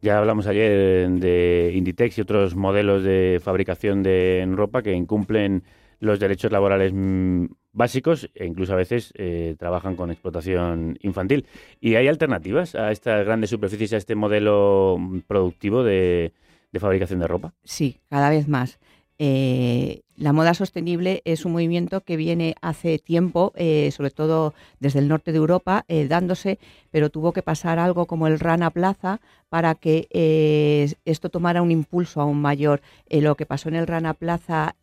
Ya hablamos ayer de Inditex y otros modelos de fabricación de ropa que incumplen los derechos laborales mm, básicos e incluso a veces trabajan con explotación infantil. ¿Y hay alternativas a estas grandes superficies, a este modelo mm, productivo de, de fabricación de ropa? Sí, cada vez más. Eh, la moda sostenible es un movimiento que viene hace tiempo, eh, sobre todo desde el norte de Europa, eh, dándose, pero tuvo que pasar algo como el Rana Plaza para que esto tomara un impulso aún mayor. Lo que pasó en el Rana Plaza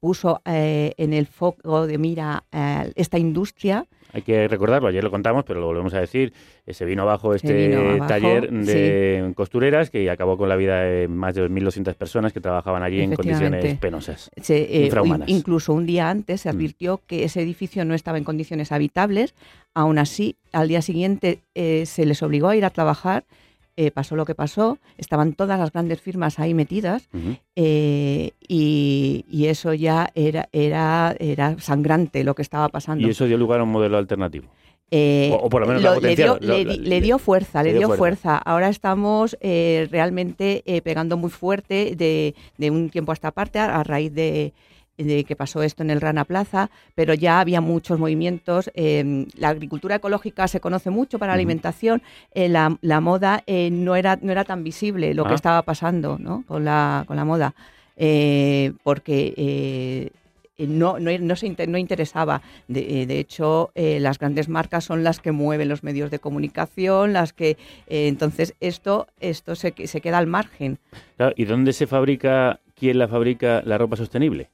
puso eh, en el foco de mira eh, esta industria. Hay que recordarlo, ayer lo contamos, pero lo volvemos a decir. eh, Se vino abajo este vino abajo, taller de costureras que acabó con la vida de más de 1.200 personas que trabajaban allí en condiciones penosas, Se, eh, infrahumanas. in- incluso un día antes se advirtió que ese edificio no estaba en condiciones habitables. Aún así, al día siguiente eh, se les obligó a ir a trabajar. Eh, pasó lo que pasó. Estaban todas las grandes firmas ahí metidas. Eh, y, y eso ya era, era, era sangrante lo que estaba pasando. Y eso dio lugar a un modelo alternativo. Eh, O- o por lo menos lo le, dio, lo- le dio fuerza, le, dio dio fuerza. fuerza. Ahora estamos realmente pegando muy fuerte de, de un tiempo a esta parte a, a raíz de, de que pasó esto en el Rana Plaza, pero ya había muchos movimientos. eh, la agricultura ecológica se conoce mucho para la alimentación. eh, la, la moda eh, no, era, no era tan visible lo Ah. que estaba pasando ¿no? con, la, con la moda, eh, porque no, no, no se inter- no interesaba. De, de hecho, eh, las grandes marcas son las que mueven los medios de comunicación, las que... eh, entonces, esto, esto se, que- se queda al margen. Claro, ¿Y dónde se fabrica, quién la fabrica la ropa sostenible?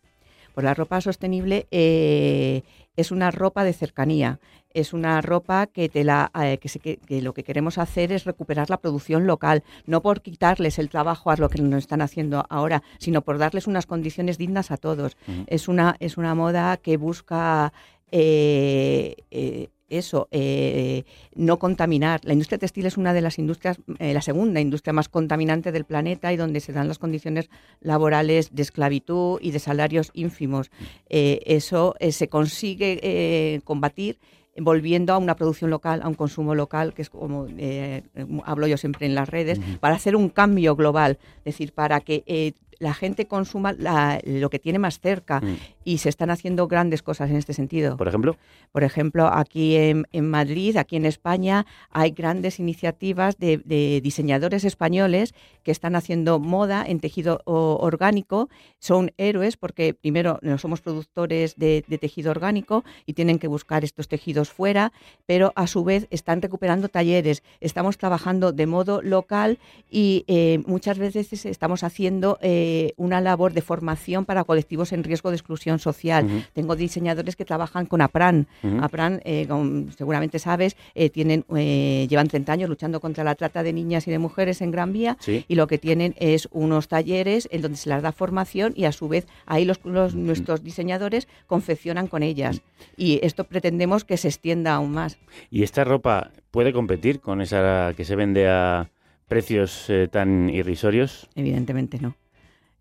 Pues la ropa sostenible eh, es una ropa de cercanía, es una ropa que, te la, eh, que, se- que- que lo que queremos hacer es recuperar la producción local, no por quitarles el trabajo a lo que nos están haciendo ahora, sino por darles unas condiciones dignas a todos. Es una, es una moda que busca eh, eh, eso, eh, no contaminar. La industria textil es una de las industrias, eh, la segunda industria más contaminante del planeta y donde se dan las condiciones laborales de esclavitud y de salarios ínfimos. Eh, eso eh, se consigue eh, combatir volviendo a una producción local, a un consumo local, que es como eh, hablo yo siempre en las redes, para hacer un cambio global, es decir, para que eh, la gente consuma la- lo que tiene más cerca Mm. y se están haciendo grandes cosas en este sentido. Por ejemplo, Por ejemplo, aquí en, en Madrid, aquí en España, hay grandes iniciativas de, de diseñadores españoles que están haciendo moda en tejido orgánico. Son héroes porque primero no somos productores de, de tejido orgánico y tienen que buscar estos tejidos fuera, pero a su vez están recuperando talleres. Estamos trabajando de modo local y eh, muchas veces estamos haciendo eh, una labor de formación para colectivos en riesgo de exclusión social. Tengo diseñadores que trabajan con APRAN. Ujú. APRAN, eh, como seguramente sabes, eh, tienen, eh, llevan 30 años luchando contra la trata de niñas y de mujeres en Gran Vía Sí. y lo que tienen es unos talleres en donde se les da formación y a su vez ahí los, los- nuestros diseñadores confeccionan con ellas. Y esto pretendemos que se extienda aún más. ¿y esta ropa puede competir con esa que se vende a precios eh, tan irrisorios? Evidentemente no.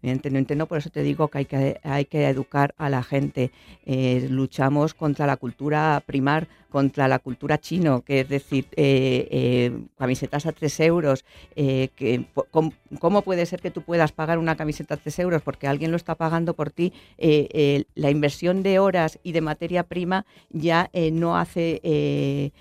Evidentemente no, por eso te digo que hay que, hay que educar a la gente. Eh, luchamos contra la cultura primar, contra la cultura chino, que es decir, eh, eh, camisetas a 3 euros. eh, que, ¿Cómo puede ser que tú puedas pagar una camiseta a 3 euros? Porque alguien lo está pagando por ti. La inversión de horas y de materia prima ya no hace...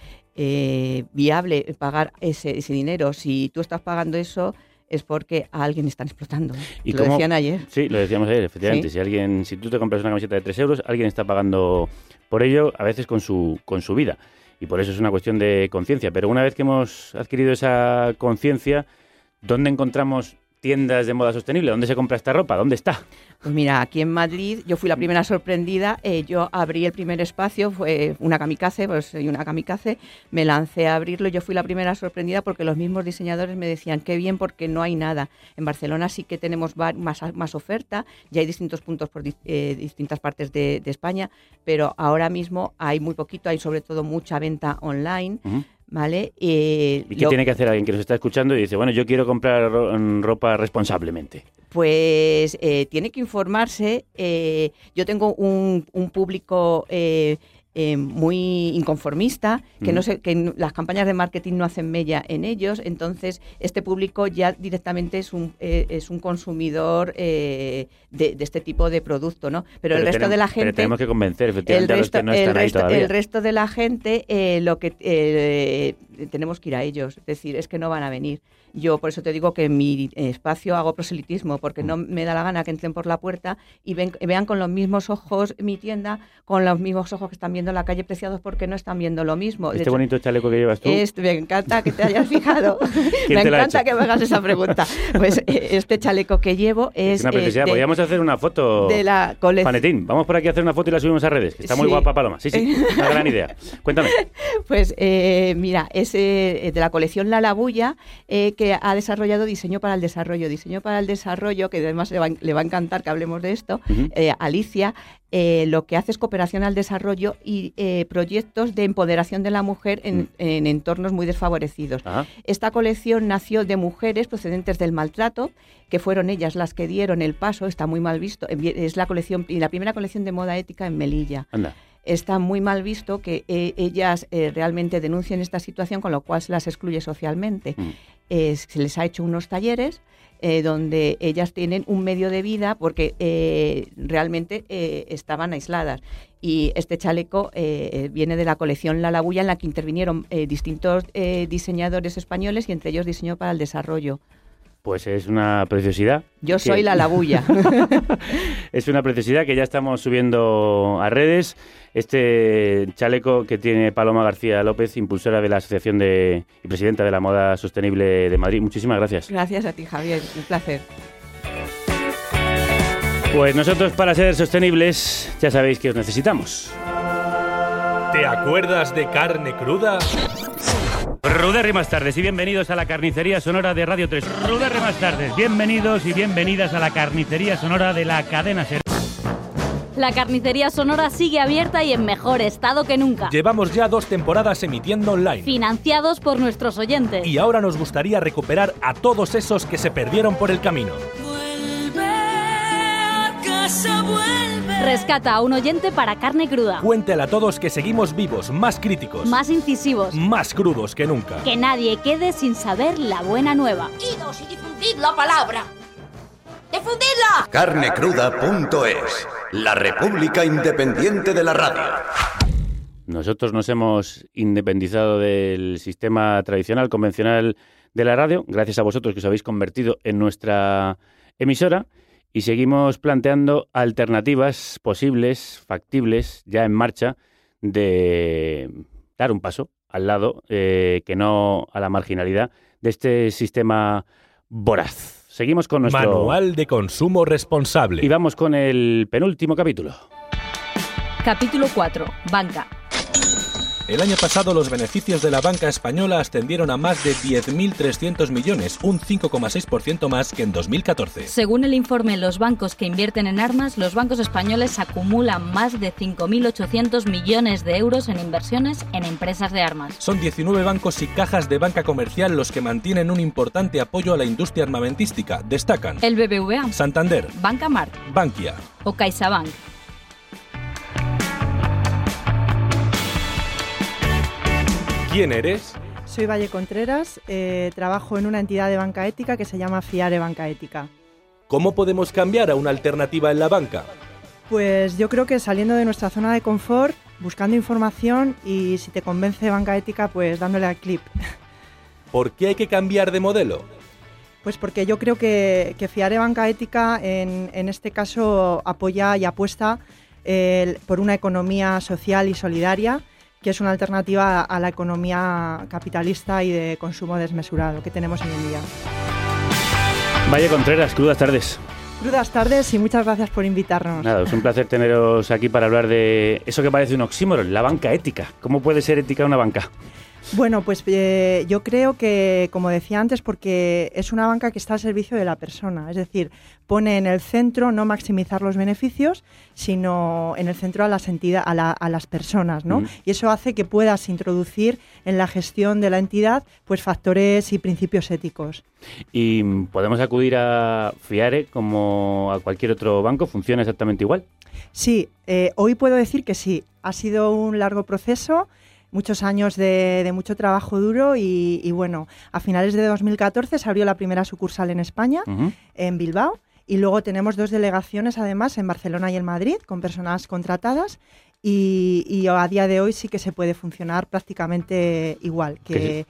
viable pagar ese, ese dinero. Si tú estás pagando eso, es porque a alguien están explotando. ¿Y Lo cómo- decían ayer. Sí, lo decíamos ayer, efectivamente. Sí. Si alguien, si tú te compras una camiseta de 3 euros, alguien está pagando por ello, a veces con su, con su vida. Y por eso es una cuestión de conciencia. Pero una vez que hemos adquirido esa conciencia, ¿dónde encontramos tiendas de moda sostenible? ¿Dónde se compra esta ropa? ¿Dónde está? Pues mira, aquí en Madrid yo fui la primera sorprendida, eh, yo abrí el primer espacio, fue una kamikaze, pues soy una kamikaze, me lancé a abrirlo, yo fui la primera sorprendida porque los mismos diseñadores me decían, qué bien porque no hay nada. En Barcelona sí que tenemos más, más oferta, ya hay distintos puntos por di- eh, distintas partes de, de España, pero ahora mismo hay muy poquito, hay sobre todo mucha venta online. ¿Vale? Eh, ¿Y qué lo- tiene que hacer alguien que nos está escuchando y dice, bueno, yo quiero comprar mm, ropa responsablemente? Pues eh, tiene que informarse. eh, yo tengo un, un público eh, eh, muy inconformista, que, no Mm. sé, que las campañas de marketing no hacen mella en ellos. Entonces, este público ya directamente es un, eh, es un consumidor eh, de, de este tipo de producto, ¿no? Pero, el resto tenemos- de la Pero gente... tenemos que convencer, El efectivamente, a los resto, que no el están ahí resto- todavía. el resto de la gente, eh, lo que eh, tenemos que ir a ellos. Es decir, es que no van a venir. Yo por eso te digo que en mi espacio hago proselitismo, porque no me da la gana que entren por la puerta y ven- vean con los mismos ojos mi tienda, con los mismos ojos que están viendo la calle Preciados, porque no están viendo lo mismo. Este hecho, bonito chaleco que llevas tú. este- me encanta que te hayas [laughs] fijado. ¿Quién me encanta que me hagas esa pregunta. Pues [laughs] eh, este chaleco que llevo es. Es una eh, preciosidad. de- Podríamos hacer una foto. de la colección. Panetín, vamos por aquí a hacer una foto y la subimos a redes. que está muy Sí. guapa Paloma. Sí, sí, [laughs] una gran idea. Cuéntame. Pues eh, mira, es eh, de la colección La Labulla, eh, que ha desarrollado Diseño para el Desarrollo. Diseño para el Desarrollo, que además le va, le va a encantar que hablemos de esto, eh, Alicia, eh, lo que hace es cooperación al desarrollo y eh, proyectos de empoderación de la mujer en, en entornos muy desfavorecidos. Esta colección nació de mujeres procedentes del maltrato, que fueron ellas las que dieron el paso, está muy mal visto, es la colección y la primera colección de moda ética en Melilla Anda. Está muy mal visto que eh, ellas eh, realmente denuncien esta situación, con lo cual se las excluye socialmente. Mm. Eh, se les ha hecho unos talleres donde ellas tienen un medio de vida porque realmente eh, estaban aisladas. Y este chaleco viene de la colección La Labulla, en la que intervinieron distintos diseñadores españoles y entre ellos Diseño para el Desarrollo. Pues es una preciosidad. Yo que- soy la Labulla. [laughs] es una preciosidad que ya estamos subiendo a redes. Este chaleco que tiene Paloma García López, impulsora de la Asociación de, y presidenta de la Moda Sostenible de Madrid. Muchísimas gracias. Gracias a ti, Javier. Un placer. Pues nosotros para ser sostenibles ya sabéis que os necesitamos. ¿Te acuerdas de carne cruda? Ruderri más tardes y bienvenidos a la carnicería sonora de Radio 3. Ruderri más tardes, bienvenidos y bienvenidas a la carnicería sonora de la cadena Ser. La carnicería sonora sigue abierta y en mejor estado que nunca. Llevamos ya dos temporadas emitiendo online. Financiados por nuestros oyentes. Y ahora nos gustaría recuperar a todos esos que se perdieron por el camino. Rescata a un oyente para carne cruda. Cuéntale a todos que seguimos vivos, más críticos, Más incisivos. más crudos que nunca. Que nadie quede sin saber la buena nueva. Idos y difundid la palabra. De fundirla! Carnecruda.es, la República Independiente de la Radio. Nosotros nos hemos independizado del sistema tradicional, convencional de la radio, gracias a vosotros que os habéis convertido en nuestra emisora y seguimos planteando alternativas posibles, factibles, ya en marcha, de dar un paso al lado, eh, que no a la marginalidad de este sistema voraz. Seguimos con nuestro... Manual de consumo responsable. Y vamos con el penúltimo capítulo. Capítulo 4. Banca. El año pasado los beneficios de la banca española ascendieron a más de 10.300 millones, un 5,6% más que en 2014. Según el informe Los bancos que invierten en armas, los bancos españoles acumulan más de 5.800 millones de euros en inversiones en empresas de armas. Son 19 bancos y cajas de banca comercial los que mantienen un importante apoyo a la industria armamentística. Destacan El BBVA, Santander, Banca Mar Bankia, o CaixaBank. ¿Quién eres? Soy Valle Contreras, eh, trabajo en una entidad de banca ética que se llama FIARE Banca Ética. ¿Cómo podemos cambiar a una alternativa en la banca? Pues yo creo que saliendo de nuestra zona de confort, buscando información y si te convence banca ética, pues dándole al clip. [laughs] ¿Por qué hay que cambiar de modelo? Pues porque yo creo que, que FIARE Banca Ética en, en este caso apoya y apuesta eh, por una economía social y solidaria, que es una alternativa a la economía capitalista y de consumo desmesurado que tenemos hoy en día. Valle Contreras, crudas tardes. Crudas tardes y muchas gracias por invitarnos. Nada, es un placer teneros aquí para hablar de eso que parece un oxímoron, la banca ética. ¿Cómo puede ser ética una banca? Bueno, pues eh, yo creo que, como decía antes, porque es una banca que está al servicio de la persona, es decir, pone en el centro no maximizar los beneficios, sino en el centro a las entidades, a, la- a las personas, ¿no? Y eso hace que puedas introducir en la gestión de la entidad, pues factores y principios éticos. Y mm, podemos acudir a Fiare como a cualquier otro banco, funciona exactamente igual. Sí, eh, hoy puedo decir que sí. Ha sido un largo proceso, muchos años de, de mucho trabajo duro y, y bueno, a finales de 2014 se abrió la primera sucursal en España, en Bilbao, y luego tenemos dos delegaciones además en Barcelona y en Madrid con personas contratadas. Y, y a día de hoy sí que se puede funcionar prácticamente igual que,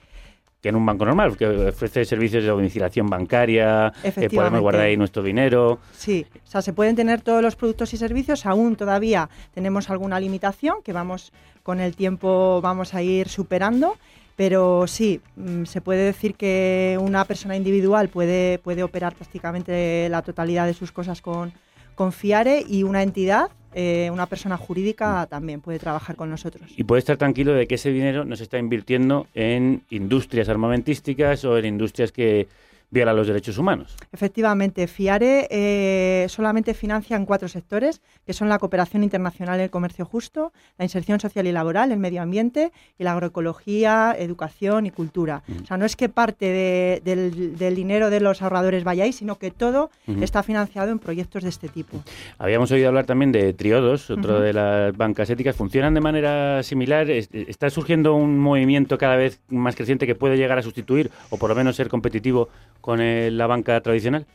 en un banco normal, que ofrece servicios de domiciliación bancaria, eh, podemos guardar ahí nuestro dinero. Sí, o sea, se pueden tener todos los productos y servicios, aún todavía tenemos alguna limitación que vamos con el tiempo vamos a ir superando, pero sí, mm, se puede decir que una persona individual puede, puede operar prácticamente la totalidad de sus cosas con, con Fiare y una entidad, eh, una persona jurídica también puede trabajar con nosotros. Y puede estar tranquilo de que ese dinero no se está invirtiendo en industrias armamentísticas o en industrias que violan los derechos humanos. Efectivamente, FIARE eh, solamente financia en cuatro sectores, que son la cooperación internacional y el comercio justo, la inserción social y laboral, el medio ambiente y la agroecología, educación y cultura. O sea, no es que parte de- del, del dinero de los ahorradores vaya ahí, sino que todo está financiado en proyectos de este tipo. Habíamos oído hablar también de triodos, otro de las bancas éticas. ¿Funcionan de manera similar? Es- ¿Está surgiendo un movimiento cada vez más creciente que puede llegar a sustituir o por lo menos ser competitivo con eh, la banca tradicional?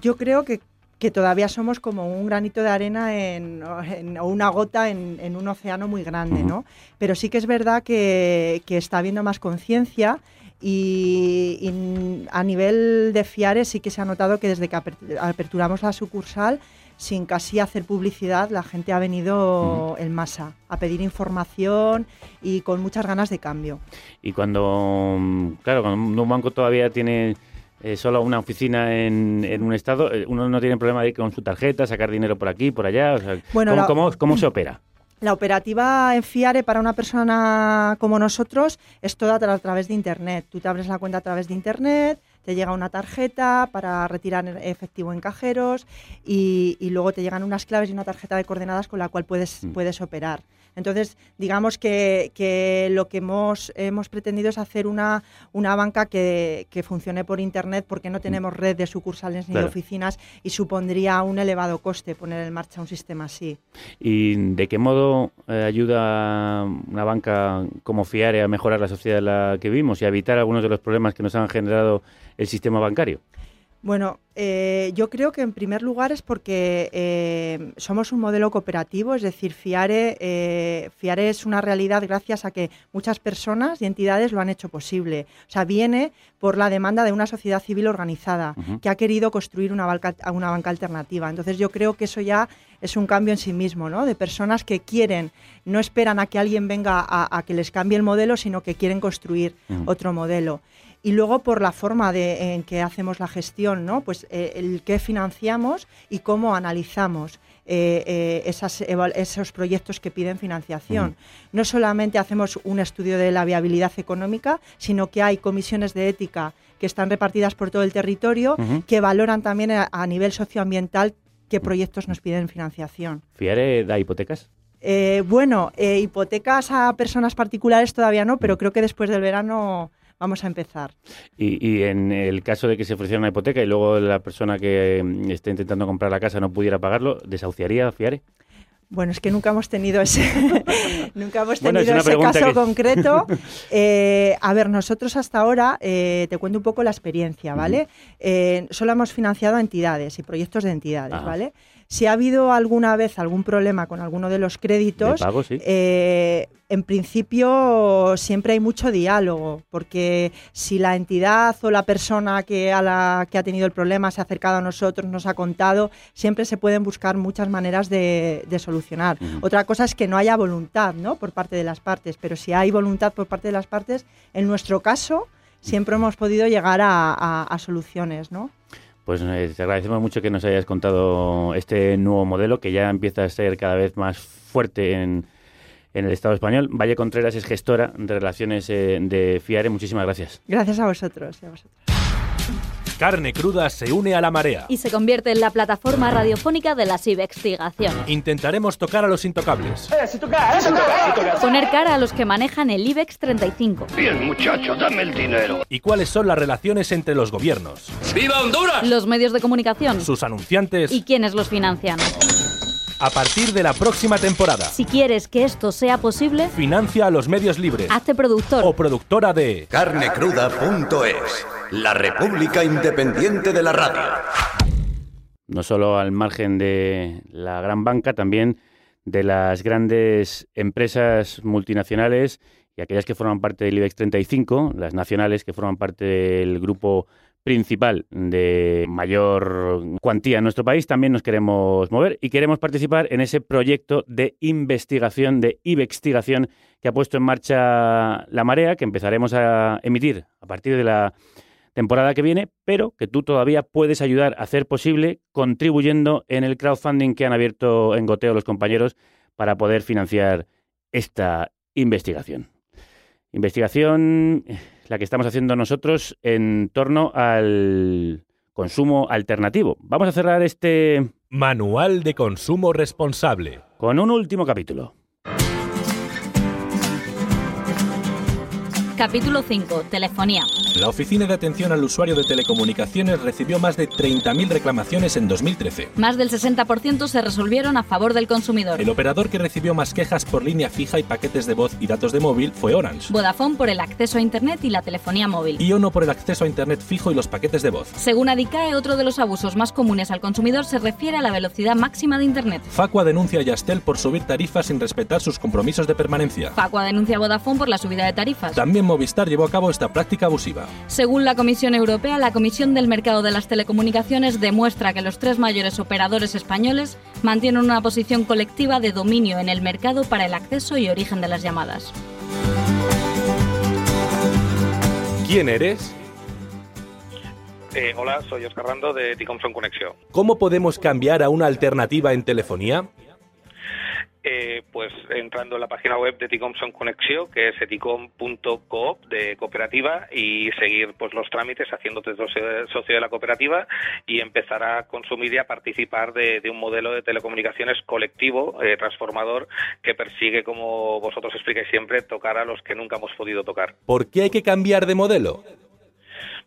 Yo creo que, que todavía somos como un granito de arena en, en- o una gota en, en un océano muy grande, ¿no? Pero sí que es verdad que, que está habiendo más conciencia y, y a nivel de FIARE sí que se ha notado que desde que aper- aperturamos la sucursal, sin casi hacer publicidad, la gente ha venido en masa a pedir información y con muchas ganas de cambio. Y cuando, claro, cuando un banco todavía tiene eh, solo una oficina en, en un estado, eh, uno no tiene problema de ir con su tarjeta, sacar dinero por aquí, por allá. O sea, Bueno, ¿cómo, la- cómo- cómo se [clears throat] opera? La operativa en FIARE para una persona como nosotros es toda a través de Internet. Tú te abres la cuenta a través de Internet, te llega una tarjeta para retirar efectivo en cajeros y, y luego te llegan unas claves y una tarjeta de coordenadas con la cual puedes, puedes operar. Entonces, digamos que, que lo que hemos, hemos pretendido es hacer una, una banca que, que funcione por Internet porque no tenemos red de sucursales ni Claro. de oficinas y supondría un elevado coste poner en marcha un sistema así. ¿Y de qué modo eh, ayuda una banca como Fiare a mejorar la sociedad en la que vivimos y a evitar algunos de los problemas que nos han generado el sistema bancario? Bueno, eh, yo creo que en primer lugar es porque eh, somos un modelo cooperativo, es decir, FIARE, eh, FIARE es una realidad gracias a que muchas personas y entidades lo han hecho posible. O sea, viene por la demanda de una sociedad civil organizada que ha querido construir una banca, una banca alternativa. Entonces yo creo que eso ya es un cambio en sí mismo, ¿no? De personas que quieren, no esperan a que alguien venga a, a que les cambie el modelo, sino que quieren construir otro modelo. Y luego por la forma de, en que hacemos la gestión, ¿no? Pues eh, el que financiamos y cómo analizamos eh, eh, esas esos proyectos que piden financiación. No solamente hacemos un estudio de la viabilidad económica, sino que hay comisiones de ética que están repartidas por todo el territorio que valoran también a, a nivel socioambiental qué proyectos nos piden financiación. ¿Fiare da hipotecas? Eh, bueno, hipotecas a personas particulares todavía no, pero creo que después del verano vamos a empezar. Y, y en el caso de que se ofreciera una hipoteca y luego la persona que mm, esté intentando comprar la casa no pudiera pagarlo, ¿desahuciaría a Fiare? Bueno, es que nunca hemos tenido ese, [laughs] nunca hemos Bueno, es tenido ese caso que- concreto. [laughs] Eh, a ver, nosotros hasta ahora, eh, te cuento un poco la experiencia, ¿vale? Eh, solo hemos financiado entidades y proyectos de entidades, Ajá. ¿vale? Si ha habido alguna vez algún problema con alguno de los créditos, De pago, sí. eh, en principio siempre hay mucho diálogo, porque si la entidad o la persona que, a la, que ha tenido el problema se ha acercado a nosotros, nos ha contado, siempre se pueden buscar muchas maneras de, de solucionar. Otra cosa es que no haya voluntad ¿no? por parte de las partes, pero si hay voluntad por parte de las partes, en nuestro caso siempre hemos podido llegar a, a- a soluciones. ¿no? Pues eh, te agradecemos mucho que nos hayas contado este nuevo modelo que ya empieza a ser cada vez más fuerte en, en el Estado español. Valle Contreras es gestora de relaciones eh, de FIARE. Muchísimas gracias. Gracias a vosotros. a vosotros. Carne cruda se une a la marea. Y se convierte en la plataforma radiofónica de las investigaciones. Intentaremos tocar a los intocables. Poner cara a los que manejan el IBEX 35. Bien, muchacho, dame el dinero. ¿Y cuáles son las relaciones entre los gobiernos, ¡Viva Honduras! Los medios de comunicación. sus anunciantes? ¿Y quiénes los financian? A partir de la próxima temporada, Si quieres que esto sea posible, financia a los medios libres hazte productor. o productora de Carnecruda.es, la República Independiente de la Radio. no solo al margen de la gran banca, también de las grandes empresas multinacionales y aquellas que forman parte del IBEX 35, las nacionales que forman parte del grupo principal de mayor cuantía en nuestro país, también nos queremos mover y queremos participar en ese proyecto de investigación, de investigación que ha puesto en marcha La Marea, que empezaremos a emitir a partir de la temporada que viene, pero que tú todavía puedes ayudar a hacer posible contribuyendo en el crowdfunding que han abierto en Goteo los compañeros para poder financiar esta investigación. Investigación, eh, la que estamos haciendo nosotros en torno al consumo alternativo. Vamos a cerrar este Manual de Consumo Responsable. con un último capítulo. Capítulo 5. Telefonía. La Oficina de Atención al Usuario de Telecomunicaciones recibió más de 30.000 reclamaciones en 2013. Más del 60% se resolvieron a favor del consumidor. El operador que recibió más quejas por línea fija y paquetes de voz y datos de móvil fue Orange. Vodafone por el acceso a Internet y la telefonía móvil. Y Ono por el acceso a Internet fijo y los paquetes de voz. Según Adicae, otro de los abusos más comunes al consumidor se refiere a la velocidad máxima de Internet. Facua denuncia a Yastel por subir tarifas sin respetar sus compromisos de permanencia. Facua denuncia a Vodafone por la subida de tarifas. También Movistar llevó a cabo esta práctica abusiva. Según la Comisión Europea, la Comisión del Mercado de las Telecomunicaciones demuestra que los tres mayores operadores españoles mantienen una posición colectiva de dominio en el mercado para el acceso y origen de las llamadas. ¿Quién eres? Eh, hola, soy Oscar Rando de Ticomson Conexión. ¿Cómo podemos cambiar a una alternativa en telefonía? Eh, pues entrando en la página web de Ticomson Conexión, que es eticom.coop de cooperativa, y seguir pues los trámites haciéndote socio socio de la cooperativa y empezar a consumir y a participar de, de un modelo de telecomunicaciones colectivo, eh, transformador, que persigue, como vosotros explicáis siempre, tocar a los que nunca hemos podido tocar. ¿Por qué hay que cambiar de modelo?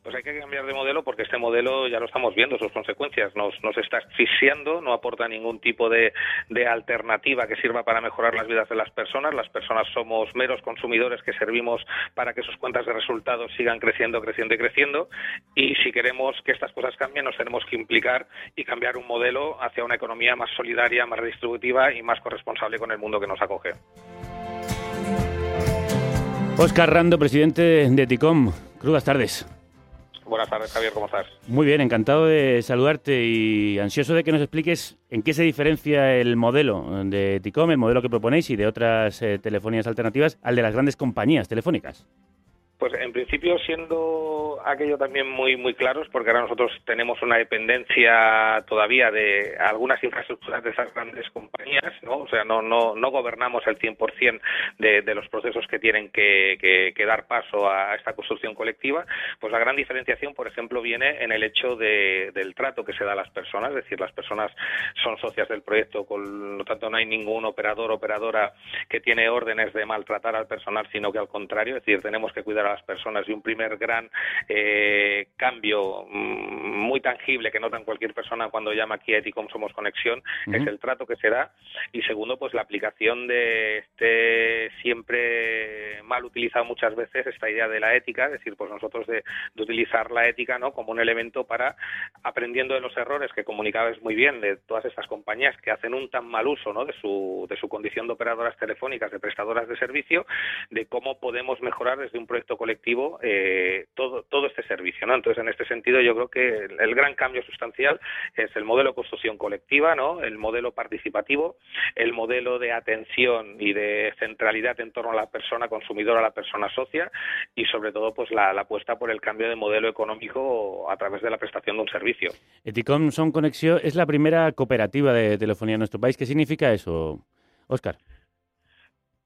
Pues hay que cambiar de modelo porque este modelo ya lo estamos viendo, sus consecuencias. Nos, nos está asfixiando, no aporta ningún tipo de, de alternativa que sirva para mejorar las vidas de las personas. Las personas somos meros consumidores que servimos para que sus cuentas de resultados sigan creciendo, creciendo y creciendo. Y si queremos que estas cosas cambien, nos tenemos que implicar y cambiar un modelo hacia una economía más solidaria, más redistributiva y más corresponsable con el mundo que nos acoge. Oscar Rando, presidente de TICOM. Crudas tardes. Buenas tardes, Javier, ¿cómo estás? Muy bien, encantado de saludarte y ansioso de que nos expliques en qué se diferencia el modelo de TICOM, el modelo que proponéis y de otras eh, telefonías alternativas al de las grandes compañías telefónicas. Pues en principio siendo aquello también muy muy claros, porque ahora nosotros tenemos una dependencia todavía de algunas infraestructuras de esas grandes compañías, ¿no? O sea, no no, no gobernamos el 100% de, de los procesos que tienen que, que, dar paso a esta construcción colectiva. Pues la gran diferenciación, por ejemplo, viene en el hecho de, del trato que se da a las personas, es decir, las personas son socias del proyecto, con lo tanto no hay ningún operador operadora que tiene órdenes de maltratar al personal, sino que al contrario, es decir, tenemos que cuidar a las personas y un primer gran eh, cambio mmm, muy tangible que notan cualquier persona cuando llama aquí a Eticom Somos Conexión uh -huh. es el trato que se da y segundo pues la aplicación de este siempre mal utilizado muchas veces esta idea de la ética, es decir, pues nosotros de, de utilizar la ética no como un elemento para aprendiendo de los errores que comunicabas muy bien de todas estas compañías que hacen un tan mal uso ¿no? de, su, de su condición de operadoras telefónicas, de prestadoras de servicio, de cómo podemos mejorar desde un proyecto colectivo eh, todo, todo este servicio. ¿no? Entonces, en este sentido, yo creo que el, gran cambio sustancial es el modelo de construcción colectiva, ¿no? el modelo participativo, el modelo de atención y de centralidad en torno a la persona consumidora, a la persona socia y, sobre todo, pues la, la apuesta por el cambio de modelo económico a través de la prestación de un servicio. Eticom Son Conexión es la primera cooperativa de telefonía en nuestro país. ¿Qué significa eso, Óscar?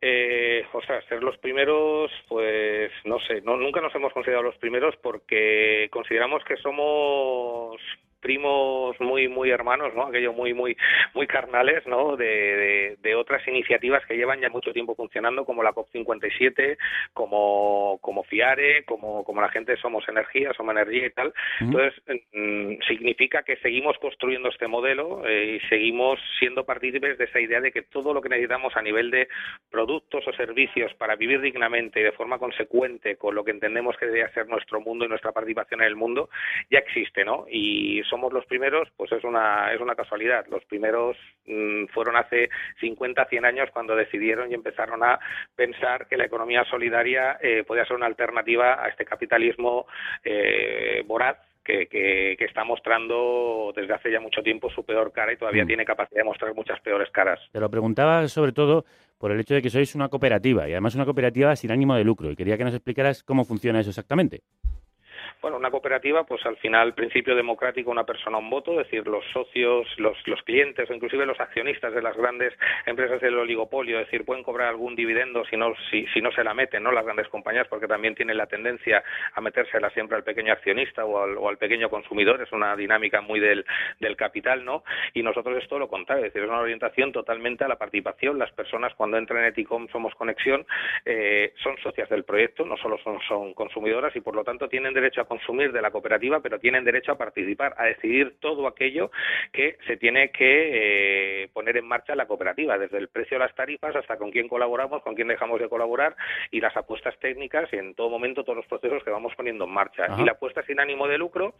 Eh, o sea, ser los primeros, pues no sé, no, nunca nos hemos considerado los primeros porque consideramos que somos primos muy muy hermanos, ¿no? Aquello muy muy muy carnales, ¿no? De, de, de, otras iniciativas que llevan ya mucho tiempo funcionando, como la COP 57, como como Fiare, como como la gente de Somos Energía, Somos Energía y tal. Entonces mm, significa que seguimos construyendo este modelo eh, y seguimos siendo partícipes de esa idea de que todo lo que necesitamos a nivel de productos o servicios para vivir dignamente y de forma consecuente con lo que entendemos que debería ser nuestro mundo y nuestra participación en el mundo ya existe, ¿no? Y somos los primeros, pues es una, es una casualidad. Los primeros mmm, fueron hace 50, 100 años cuando decidieron y empezaron a pensar que la economía solidaria eh, podía ser una alternativa a este capitalismo eh, voraz que, que, que, está mostrando desde hace ya mucho tiempo su peor cara y todavía mm. tiene capacidad de mostrar muchas peores caras. Te lo preguntaba sobre todo por el hecho de que sois una cooperativa y además una cooperativa sin ánimo de lucro y quería que nos explicaras cómo funciona eso exactamente. Bueno, una cooperativa, pues al final, principio democrático, una persona, un voto, es decir, los socios, los, clientes o inclusive los accionistas de las grandes empresas del oligopolio, es decir, pueden cobrar algún dividendo si no, si, no se la meten, ¿no? Las grandes compañías, porque también tienen la tendencia a metérsela siempre al pequeño accionista o al, o al pequeño consumidor, es una dinámica muy del, del capital, ¿no? Y nosotros es todo lo contrario, es decir, es una orientación totalmente a la participación. Las personas cuando entran en Eticom Somos Conexión eh, son socias del proyecto, no solo son, son consumidoras y por lo tanto tienen derecho a consumir de la cooperativa, pero tienen derecho a participar, a decidir todo aquello que se tiene que eh, poner en marcha la cooperativa, desde el precio de las tarifas hasta con quién colaboramos, con quién dejamos de colaborar y las apuestas técnicas y en todo momento todos los procesos que vamos poniendo en marcha. Ajá. Y la apuesta sin ánimo de lucro,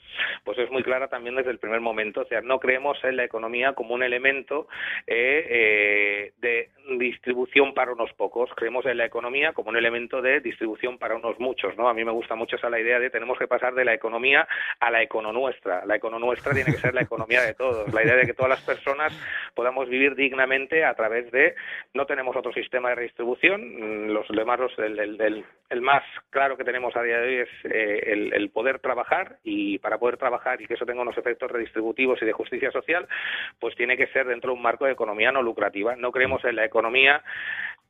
pues es muy clara también desde el primer momento, o sea, no creemos en la economía como un elemento eh, eh, de distribución para unos pocos, creemos en la economía como un elemento de distribución para unos muchos, ¿no? A mí me gusta mucho esa la idea de tenemos que pasar de la economía a la econo nuestra. La econo nuestra tiene que ser la economía de todos. La idea de que todas las personas podamos vivir dignamente a través de no tenemos otro sistema de redistribución. Los demás, los, el, más claro que tenemos a día de hoy es eh, el poder trabajar y para poder trabajar y que eso tenga unos efectos redistributivos y de justicia social, pues tiene que ser dentro de un marco de economía no lucrativa. No creemos en la economía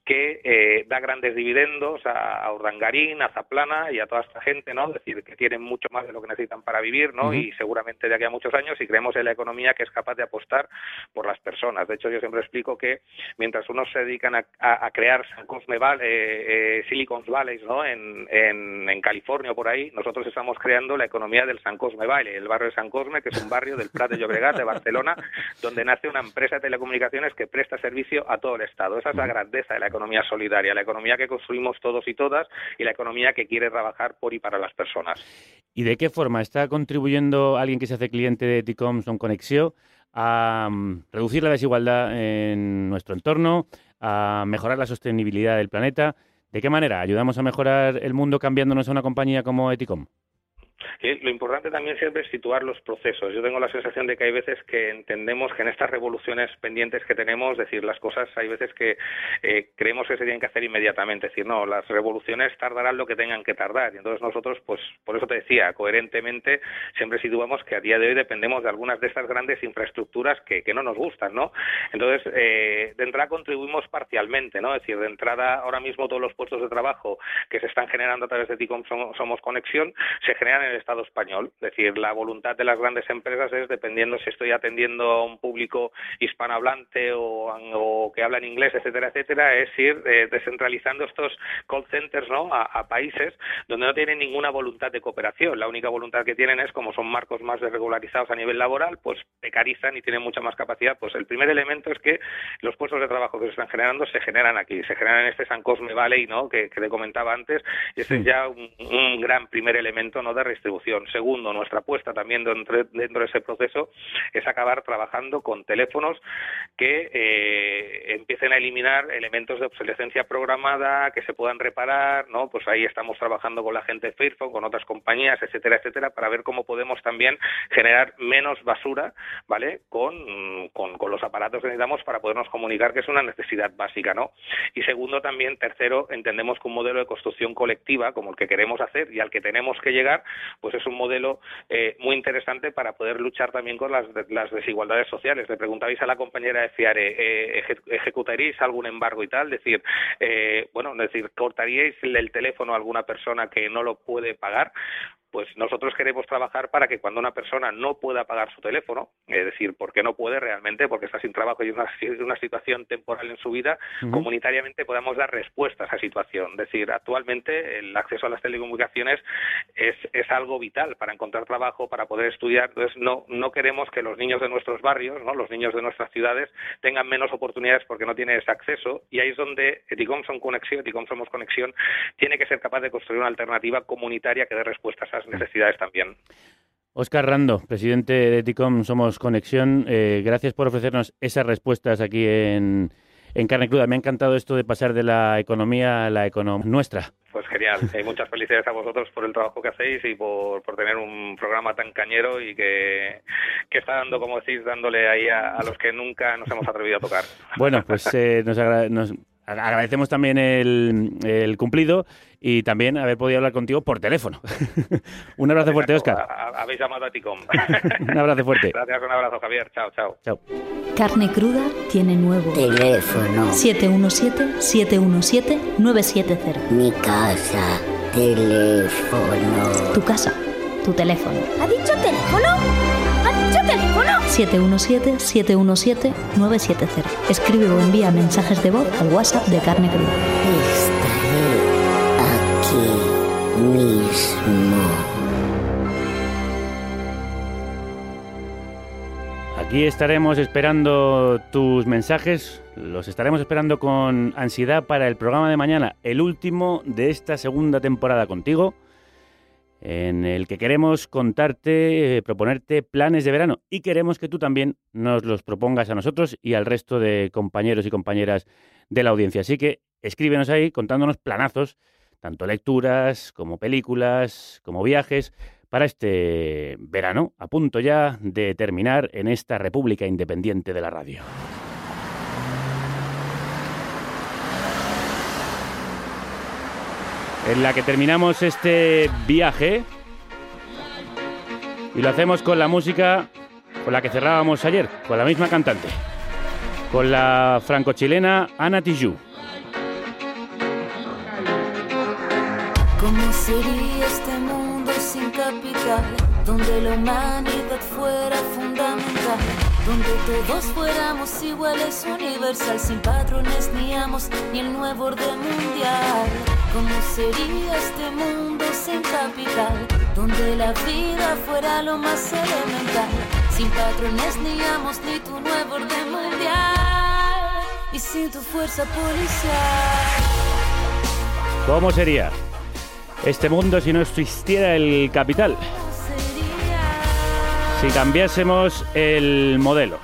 que eh, da grandes dividendos a, Urdangarín, a Zaplana y a toda esta gente, ¿no? Es decir, que tienen mucho más de lo que necesitan para vivir, ¿no? Y seguramente de aquí a muchos años y creemos en la economía que es capaz de apostar por las personas. De hecho, yo siempre explico que mientras unos se dedican a, a- a crear San Cosme Valley, eh, eh, Silicon Valley, ¿no? En, en, en California o por ahí, nosotros estamos creando la economía del San Cosme Valley, el barrio de San Cosme, que es un barrio del Prat de Llobregat, de Barcelona, donde nace una empresa de telecomunicaciones que presta servicio a todo el Estado. Esa es la grandeza de la economía solidaria, la economía que construimos todos y todas y la economía que quiere trabajar por y para las personas. ¿Y de qué forma está contribuyendo alguien que se hace cliente de Ticom Son Conexión a mm, reducir la desigualdad en nuestro entorno, a mejorar la sostenibilidad del planeta? ¿De qué manera ayudamos a mejorar el mundo cambiándonos a una compañía como Eticom? Y lo importante también siempre es situar los procesos. Yo tengo la sensación de que hay veces que entendemos que en estas revoluciones pendientes que tenemos, decir, las cosas hay veces que eh, creemos que se tienen que hacer inmediatamente. Es decir, no, las revoluciones tardarán lo que tengan que tardar. Y entonces nosotros, pues, por eso te decía, coherentemente, siempre situamos que a día de hoy dependemos de algunas de estas grandes infraestructuras que, que no nos gustan, ¿no? Entonces, eh, de entrada contribuimos parcialmente, ¿no? Es decir, de entrada, ahora mismo todos los puestos de trabajo que se están generando a través de TICOM Som- Somos Conexión se generan en el Estado español. Es decir, la voluntad de las grandes empresas es, dependiendo si estoy atendiendo a un público hispanohablante o, o que habla en inglés, etcétera, etcétera, es ir eh, descentralizando estos call centers ¿no? a, a países donde no tienen ninguna voluntad de cooperación. La única voluntad que tienen es, como son marcos más desregularizados a nivel laboral, pues precarizan y tienen mucha más capacidad. Pues el primer elemento es que los puestos de trabajo que se están generando se generan aquí, se generan en este San Cosme Valley, ¿no? que, que le comentaba antes, y ese es ya un, un gran primer elemento no de redistribución. Segundo, nuestra apuesta también dentro, dentro de ese proceso es acabar trabajando con teléfonos que eh, empiecen a eliminar elementos de obsolescencia programada, que se puedan reparar, ¿no? Pues ahí estamos trabajando con la gente de Fairphone, con otras compañías, etcétera, etcétera, para ver cómo podemos también generar menos basura, ¿vale? Con, con, con los aparatos que necesitamos para podernos comunicar, que es una necesidad básica, ¿no? Y segundo, también, tercero, entendemos que un modelo de construcción colectiva, como el que queremos hacer y al que tenemos que llegar, pues es un modelo eh, muy interesante para poder luchar también con las, las desigualdades sociales. Le preguntabais a la compañera de FIARE, eh, eje- ¿ejecutaríais algún embargo y tal? decir, eh, bueno, decir, ¿cortaríais el teléfono a alguna persona que no lo puede pagar? Pues nosotros queremos trabajar para que cuando una persona no pueda pagar su teléfono, es decir, porque no puede realmente, porque está sin trabajo y en una, situación temporal en su vida, comunitariamente podamos dar respuesta a esa situación. Es decir, actualmente el acceso a las telecomunicaciones es, es algo vital para encontrar trabajo, para poder estudiar. Entonces, no, no queremos que los niños de nuestros barrios, ¿no? los niños de nuestras ciudades, tengan menos oportunidades porque no tienen ese acceso. Y ahí es donde Eticom Son Conexión, Eticom Somos Conexión, tiene que ser capaz de construir una alternativa comunitaria que dé respuesta a esas necesidades también. Óscar Rando, presidente de Eticom Somos Conexión, eh, gracias por ofrecernos esas respuestas aquí en, en Carne Cruda. Me ha encantado esto de pasar de la economía a la economía nuestra. Pues genial. Eh, muchas felicidades a vosotros por el trabajo que hacéis y por, por tener un programa tan cañero y que, que está dando, como decís, dándole ahí a, a los que nunca nos hemos atrevido a tocar. Bueno, pues eh, nos, nos agradecemos también el, el cumplido y también haber podido hablar contigo por teléfono. [laughs] un abrazo fuerte, Óscar. Ha- Habéis llamado a Ticom. [laughs] Un abrazo fuerte. Gracias, un abrazo, Javier. Chao, chao. Chao. Carne cruda tiene nuevo Teléfono. 717-717-970. Mi casa. Teléfono. Tu casa, tu teléfono. ¿Ha dicho teléfono? ¿Ha dicho teléfono? 717-717-970. Escribe o envía mensajes de voz al WhatsApp de Carne Cruda. Aquí mismo. Aquí estaremos esperando tus mensajes, los estaremos esperando con ansiedad para el programa de mañana, el último de esta segunda temporada contigo, en el que queremos contarte, eh, proponerte planes de verano y queremos que tú también nos los propongas a nosotros y al resto de compañeros y compañeras de la audiencia. Así que escríbenos ahí contándonos planazos, tanto lecturas como películas, como viajes, para este verano, a punto ya de terminar en esta República Independiente de la Radio. en la que terminamos este viaje. Y lo hacemos con la música con la que cerrábamos ayer, con la misma cantante, con la franco-chilena Ana Tijoux. Donde todos fuéramos iguales, universal, sin patrones ni amos, ni el nuevo orden mundial. ¿Cómo sería este mundo sin capital? Donde la vida fuera lo más elemental. Sin patrones ni amos, ni tu nuevo orden mundial. Y sin tu fuerza policial. ¿Cómo sería este mundo si no existiera el capital? Si cambiásemos el modelo.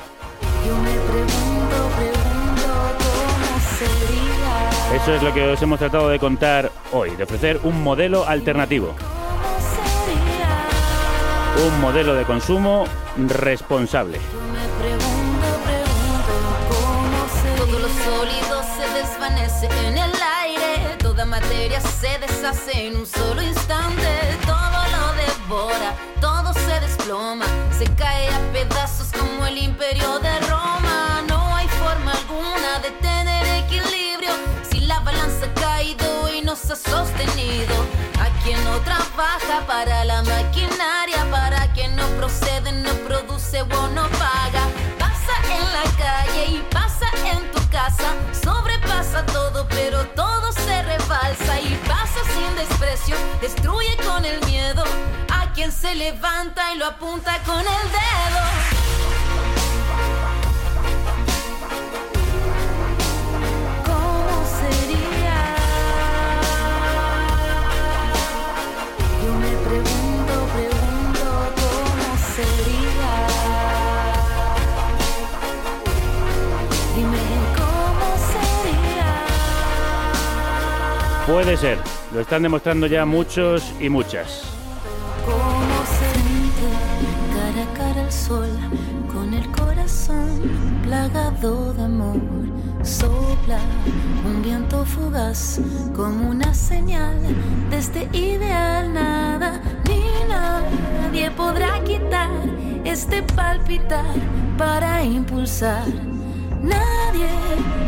Eso es lo que os hemos tratado de contar hoy, de ofrecer un modelo alternativo. Un modelo de consumo responsable. En el aire, toda materia se deshace en un solo instante, todo lo devora, todo se desploma, se cae a pedazos como el imperio de Roma, no hay forma alguna de tener equilibrio, si la balanza ha caído y no se ha sostenido, a quien no trabaja para la maquinaria, para quien no procede, no produce o no paga, pasa en la calle y pasa en tu casa, sobrepasa todo, pero todo se rebalsa. Y pasa sin desprecio, destruye con el miedo quien se levanta y lo apunta con el dedo. Puede ser, lo están demostrando ya muchos y muchas. Un viento fugaz como una señal de este ideal. Nada ni nadie podrá quitar este palpitar para impulsar. Nadie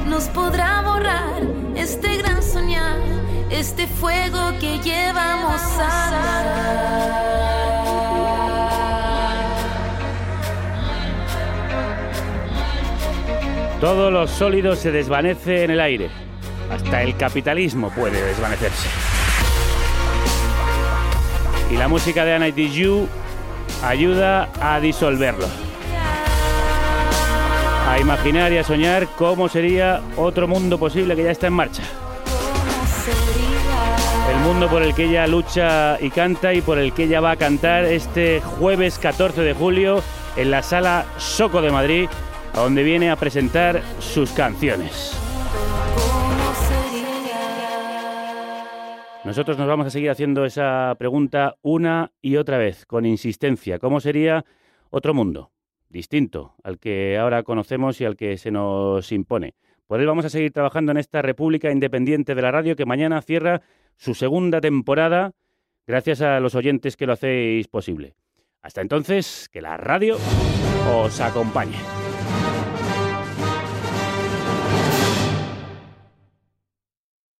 nos podrá borrar este gran soñar, este fuego que llevamos a Todo lo sólido se desvanece en el aire. Hasta el capitalismo puede desvanecerse. Y la música de Anna You ayuda a disolverlo. A imaginar y a soñar cómo sería otro mundo posible que ya está en marcha. El mundo por el que ella lucha y canta y por el que ella va a cantar este jueves 14 de julio en la sala Soco de Madrid, a donde viene a presentar sus canciones. Nosotros nos vamos a seguir haciendo esa pregunta una y otra vez, con insistencia. ¿Cómo sería otro mundo? Distinto al que ahora conocemos y al que se nos impone. Por él vamos a seguir trabajando en esta República Independiente de la Radio que mañana cierra su segunda temporada gracias a los oyentes que lo hacéis posible. Hasta entonces, que la radio os acompañe.